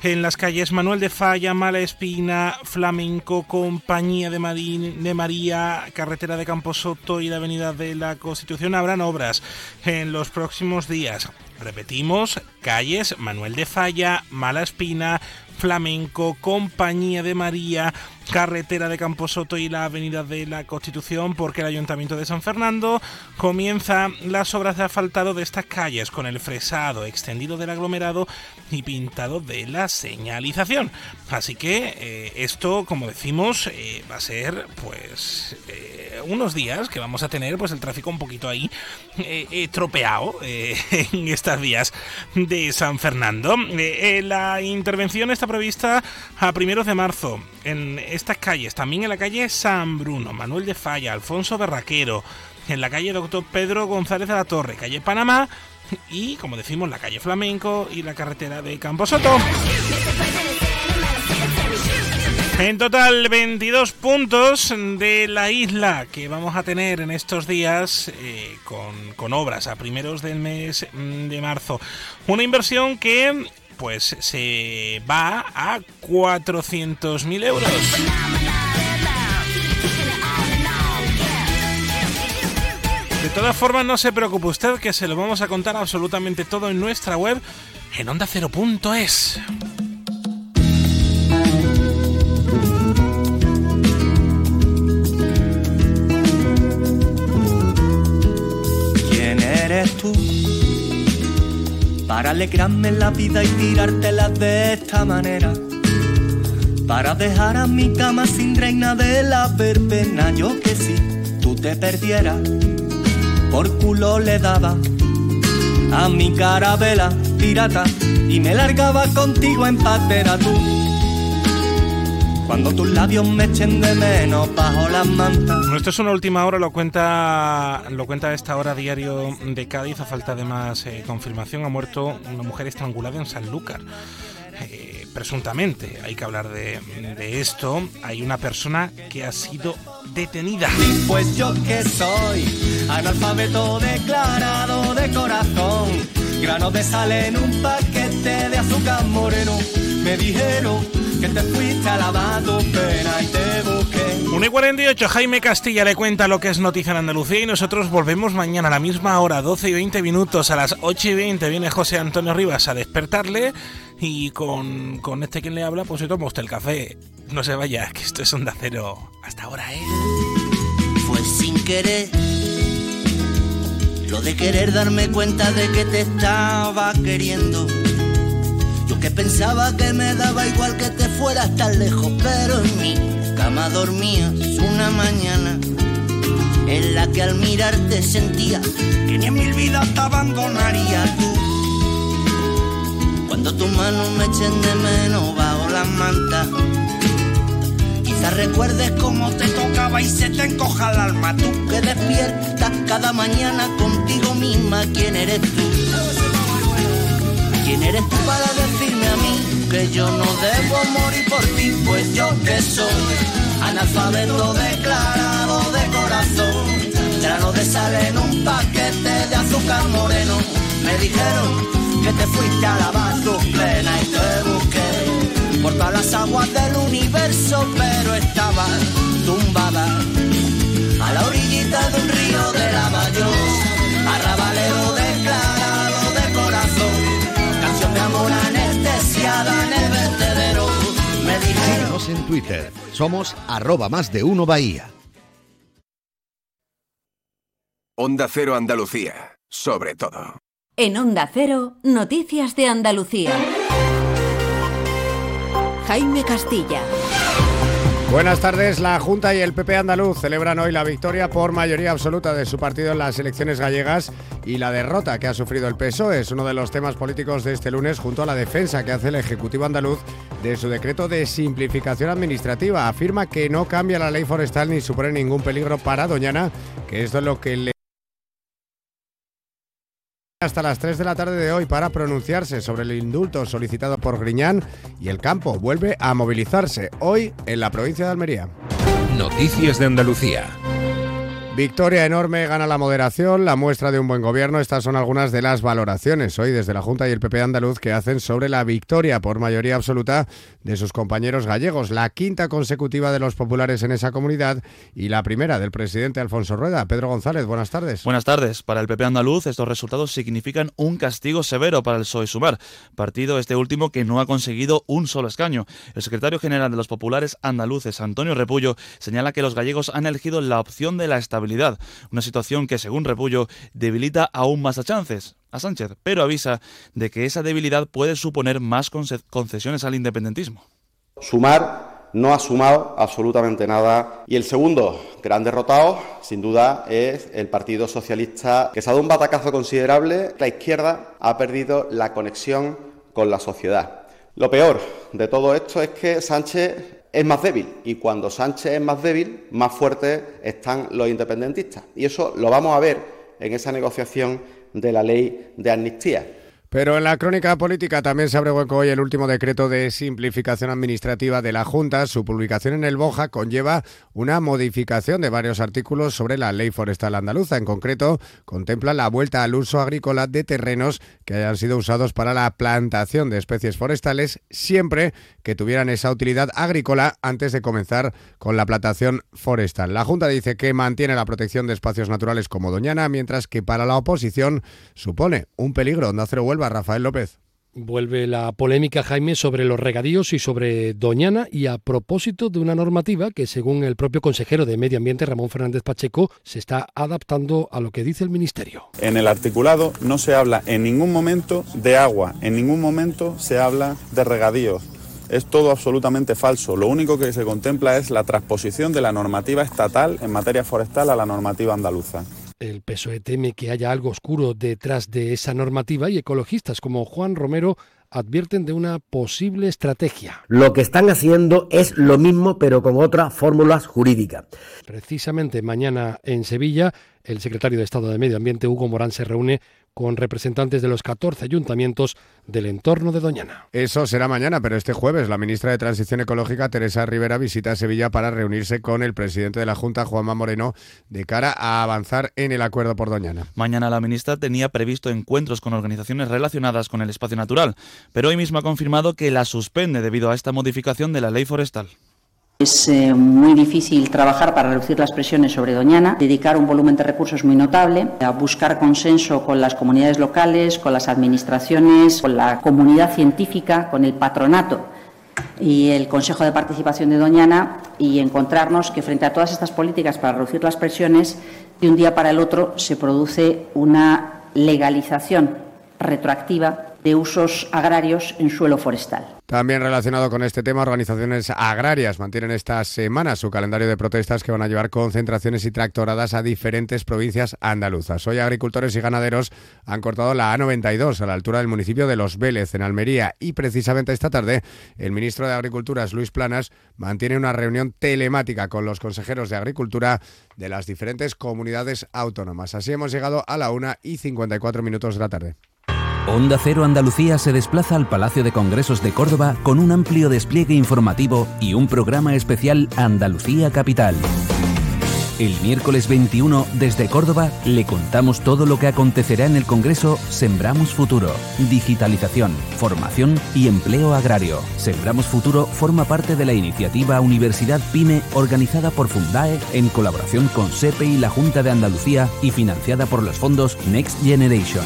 en las calles Manuel de Falla, Mala Espina, Flamenco, Compañía de, de María, Carretera de Camposoto y la Avenida de la Constitución habrán obras en los próximos días. Repetimos, calles Manuel de Falla, Mala Espina, Flamenco, Compañía de María, Carretera de Camposoto y la Avenida de la Constitución, porque el Ayuntamiento de San Fernando comienza las obras de asfaltado de estas calles con el fresado extendido del aglomerado y pintado de la señalización. Así que eh, esto, como decimos, eh, va a ser pues eh, unos días que vamos a tener pues el tráfico un poquito ahí tropeado en estas vías de San Fernando. la intervención está prevista a primeros de marzo en estas calles, también en la calle San Bruno, Manuel de Falla, Alfonso Berraquero, en la calle Doctor Pedro González de la Torre, calle Panamá y, como decimos, la calle Flamenco y la carretera de Camposoto. En total, 22 puntos de la isla que vamos a tener en estos días eh, con, con obras a primeros del mes de marzo. Una inversión que pues se va a 400.000 euros. De todas formas, no se preocupe usted que se lo vamos a contar absolutamente todo en nuestra web en onda0.es. ¿Quién eres tú? Para alegrarme la vida y tirártela de esta manera. Para dejar a mi cama sin reina de la verbena. Yo que si tú te perdieras, por culo le daba a mi carabela pirata y me largaba contigo en patera tú. Cuando tus labios me echen de menos bajo las mantas. Bueno, esto es una última hora, lo cuenta, lo cuenta a esta hora diario de Cádiz, a falta de más eh, confirmación. Ha muerto una mujer estrangulada en Sanlúcar. Eh, presuntamente, hay que hablar de, de esto. Hay una persona que ha sido detenida. Pues yo que soy analfabeto declarado de corazón, grano de sal en un paquete de azúcar moreno, me dijeron que te fuiste a lavar tu pena y te busqué. 1 y 48, Jaime Castilla le cuenta lo que es noticia en Andalucía y nosotros volvemos mañana a la misma hora, 12 y 20 minutos, a las 8 y 20 viene José Antonio Rivas a despertarle y con, con este quien le habla, pues se toma usted el café. No se vaya, que esto es Onda Cero. Hasta ahora, ¿eh? Fue sin querer. Lo de querer darme cuenta de que te estaba queriendo. Yo que pensaba que me daba igual que te fueras tan lejos, pero en mi cama dormías una mañana en la que al mirarte sentía que ni en mil vidas te abandonaría tú. Cuando tus manos me echen de menos bajo las mantas, quizás recuerdes cómo te tocaba y se te encoja el alma. Tú que despiertas cada mañana contigo misma, ¿quién eres tú? ¿Quién eres tú para decirme a mí que yo no debo morir por ti? Pues yo que soy analfabeto declarado de corazón, grano de sal en un paquete de azúcar moreno. Me dijeron que te fuiste a lavar tus penas y te busqué por todas las aguas del universo, pero estaba tumbada a la orillita de un río de la mayor, Síguenos en Twitter. Somos arroba más de uno Bahía. Onda Cero Andalucía, sobre todo. En Onda Cero, Noticias de Andalucía. Jaime Castilla. Buenas tardes. La Junta y el PP andaluz celebran hoy la victoria por mayoría absoluta de su partido en las elecciones gallegas y la derrota que ha sufrido el PSOE es uno de los temas políticos de este lunes junto a la defensa que hace el Ejecutivo andaluz de su decreto de simplificación administrativa. Afirma que no cambia la ley forestal ni supone ningún peligro para Doñana, que esto es lo que le hasta las 3 de la tarde de hoy para pronunciarse sobre el indulto solicitado por Griñán y el campo vuelve a movilizarse hoy en la provincia de Almería. Noticias de Andalucía. Victoria enorme, gana la moderación, la muestra de un buen gobierno. Estas son algunas de las valoraciones hoy desde la Junta y el PP andaluz que hacen sobre la victoria por mayoría absoluta de sus compañeros gallegos, la quinta consecutiva de los populares en esa comunidad y la primera del presidente Alfonso Rueda. Pedro González, buenas tardes. Buenas tardes. Para el PP andaluz, estos resultados significan un castigo severo para el PSOE Sumar, partido este último que no ha conseguido un solo escaño. El secretario general de los populares andaluces, Antonio Repullo, señala que los gallegos han elegido la opción de la estabilidad, una situación que, según Repullo, debilita aún más a chances a Sánchez, pero avisa de que esa debilidad puede suponer más conce- concesiones al independentismo. Sumar no ha sumado absolutamente nada. Y el segundo gran derrotado, sin duda, es el Partido Socialista, que se ha dado un batacazo considerable. La izquierda ha perdido la conexión con la sociedad. Lo peor de todo esto es que Sánchez es más débil y cuando Sánchez es más débil, más fuertes están los independentistas. Y eso lo vamos a ver en esa negociación de la ley de amnistía. Pero en la crónica política también se abre hueco hoy el último decreto de simplificación administrativa de la Junta. Su publicación en el Boja conlleva una modificación de varios artículos sobre la ley forestal andaluza. En concreto, contempla la vuelta al uso agrícola de terrenos que hayan sido usados para la plantación de especies forestales, siempre que tuvieran esa utilidad agrícola antes de comenzar con la plantación forestal. La Junta dice que mantiene la protección de espacios naturales como Doñana, mientras que para la oposición supone un peligro. Onda Cero Huelva, Rafael López. Vuelve la polémica, Jaime, sobre los regadíos y sobre Doñana y a propósito de una normativa que, según el propio consejero de Medio Ambiente, Ramón Fernández Pacheco, se está adaptando a lo que dice el Ministerio. En el articulado no se habla en ningún momento de agua, en ningún momento se habla de regadíos. Es todo absolutamente falso. Lo único que se contempla es la transposición de la normativa estatal en materia forestal a la normativa andaluza. El PSOE teme que haya algo oscuro detrás de esa normativa y ecologistas como Juan Romero advierten de una posible estrategia. Lo que están haciendo es lo mismo pero con otras fórmulas jurídicas. Precisamente mañana en Sevilla, el secretario de Estado de Medio Ambiente, Hugo Morán, se reúne con representantes de los 14 ayuntamientos del entorno de Doñana. Eso será mañana, pero este jueves la ministra de Transición Ecológica, Teresa Rivera, visita Sevilla para reunirse con el presidente de la Junta, Juanma Moreno, de cara a avanzar en el acuerdo por Doñana. Mañana la ministra tenía previsto encuentros con organizaciones relacionadas con el espacio natural, pero hoy mismo ha confirmado que la suspende debido a esta modificación de la ley forestal. Es eh, muy difícil trabajar para reducir las presiones sobre Doñana, dedicar un volumen de recursos muy notable, a buscar consenso con las comunidades locales, con las administraciones, con la comunidad científica, con el patronato y el Consejo de Participación de Doñana y encontrarnos que frente a todas estas políticas para reducir las presiones, de un día para el otro se produce una legalización retroactiva de usos agrarios en suelo forestal. También relacionado con este tema, organizaciones agrarias mantienen esta semana su calendario de protestas que van a llevar concentraciones y tractoradas a diferentes provincias andaluzas. Hoy agricultores y ganaderos han cortado la A92 a la altura del municipio de Los Vélez, en Almería, y precisamente esta tarde el ministro de Agricultura, Luis Planas, mantiene una reunión telemática con los consejeros de Agricultura de las diferentes comunidades autónomas. Así hemos llegado a la una y 54 minutos de la tarde. Onda Cero Andalucía se desplaza al Palacio de Congresos de Córdoba con un amplio despliegue informativo y un programa especial Andalucía Capital. El miércoles 21, desde Córdoba, le contamos todo lo que acontecerá en el Congreso Sembramos Futuro. Digitalización, formación y empleo agrario. Sembramos Futuro forma parte de la iniciativa Universidad PyME organizada por Fundae en colaboración con SEPE y la Junta de Andalucía y financiada por los fondos Next Generation.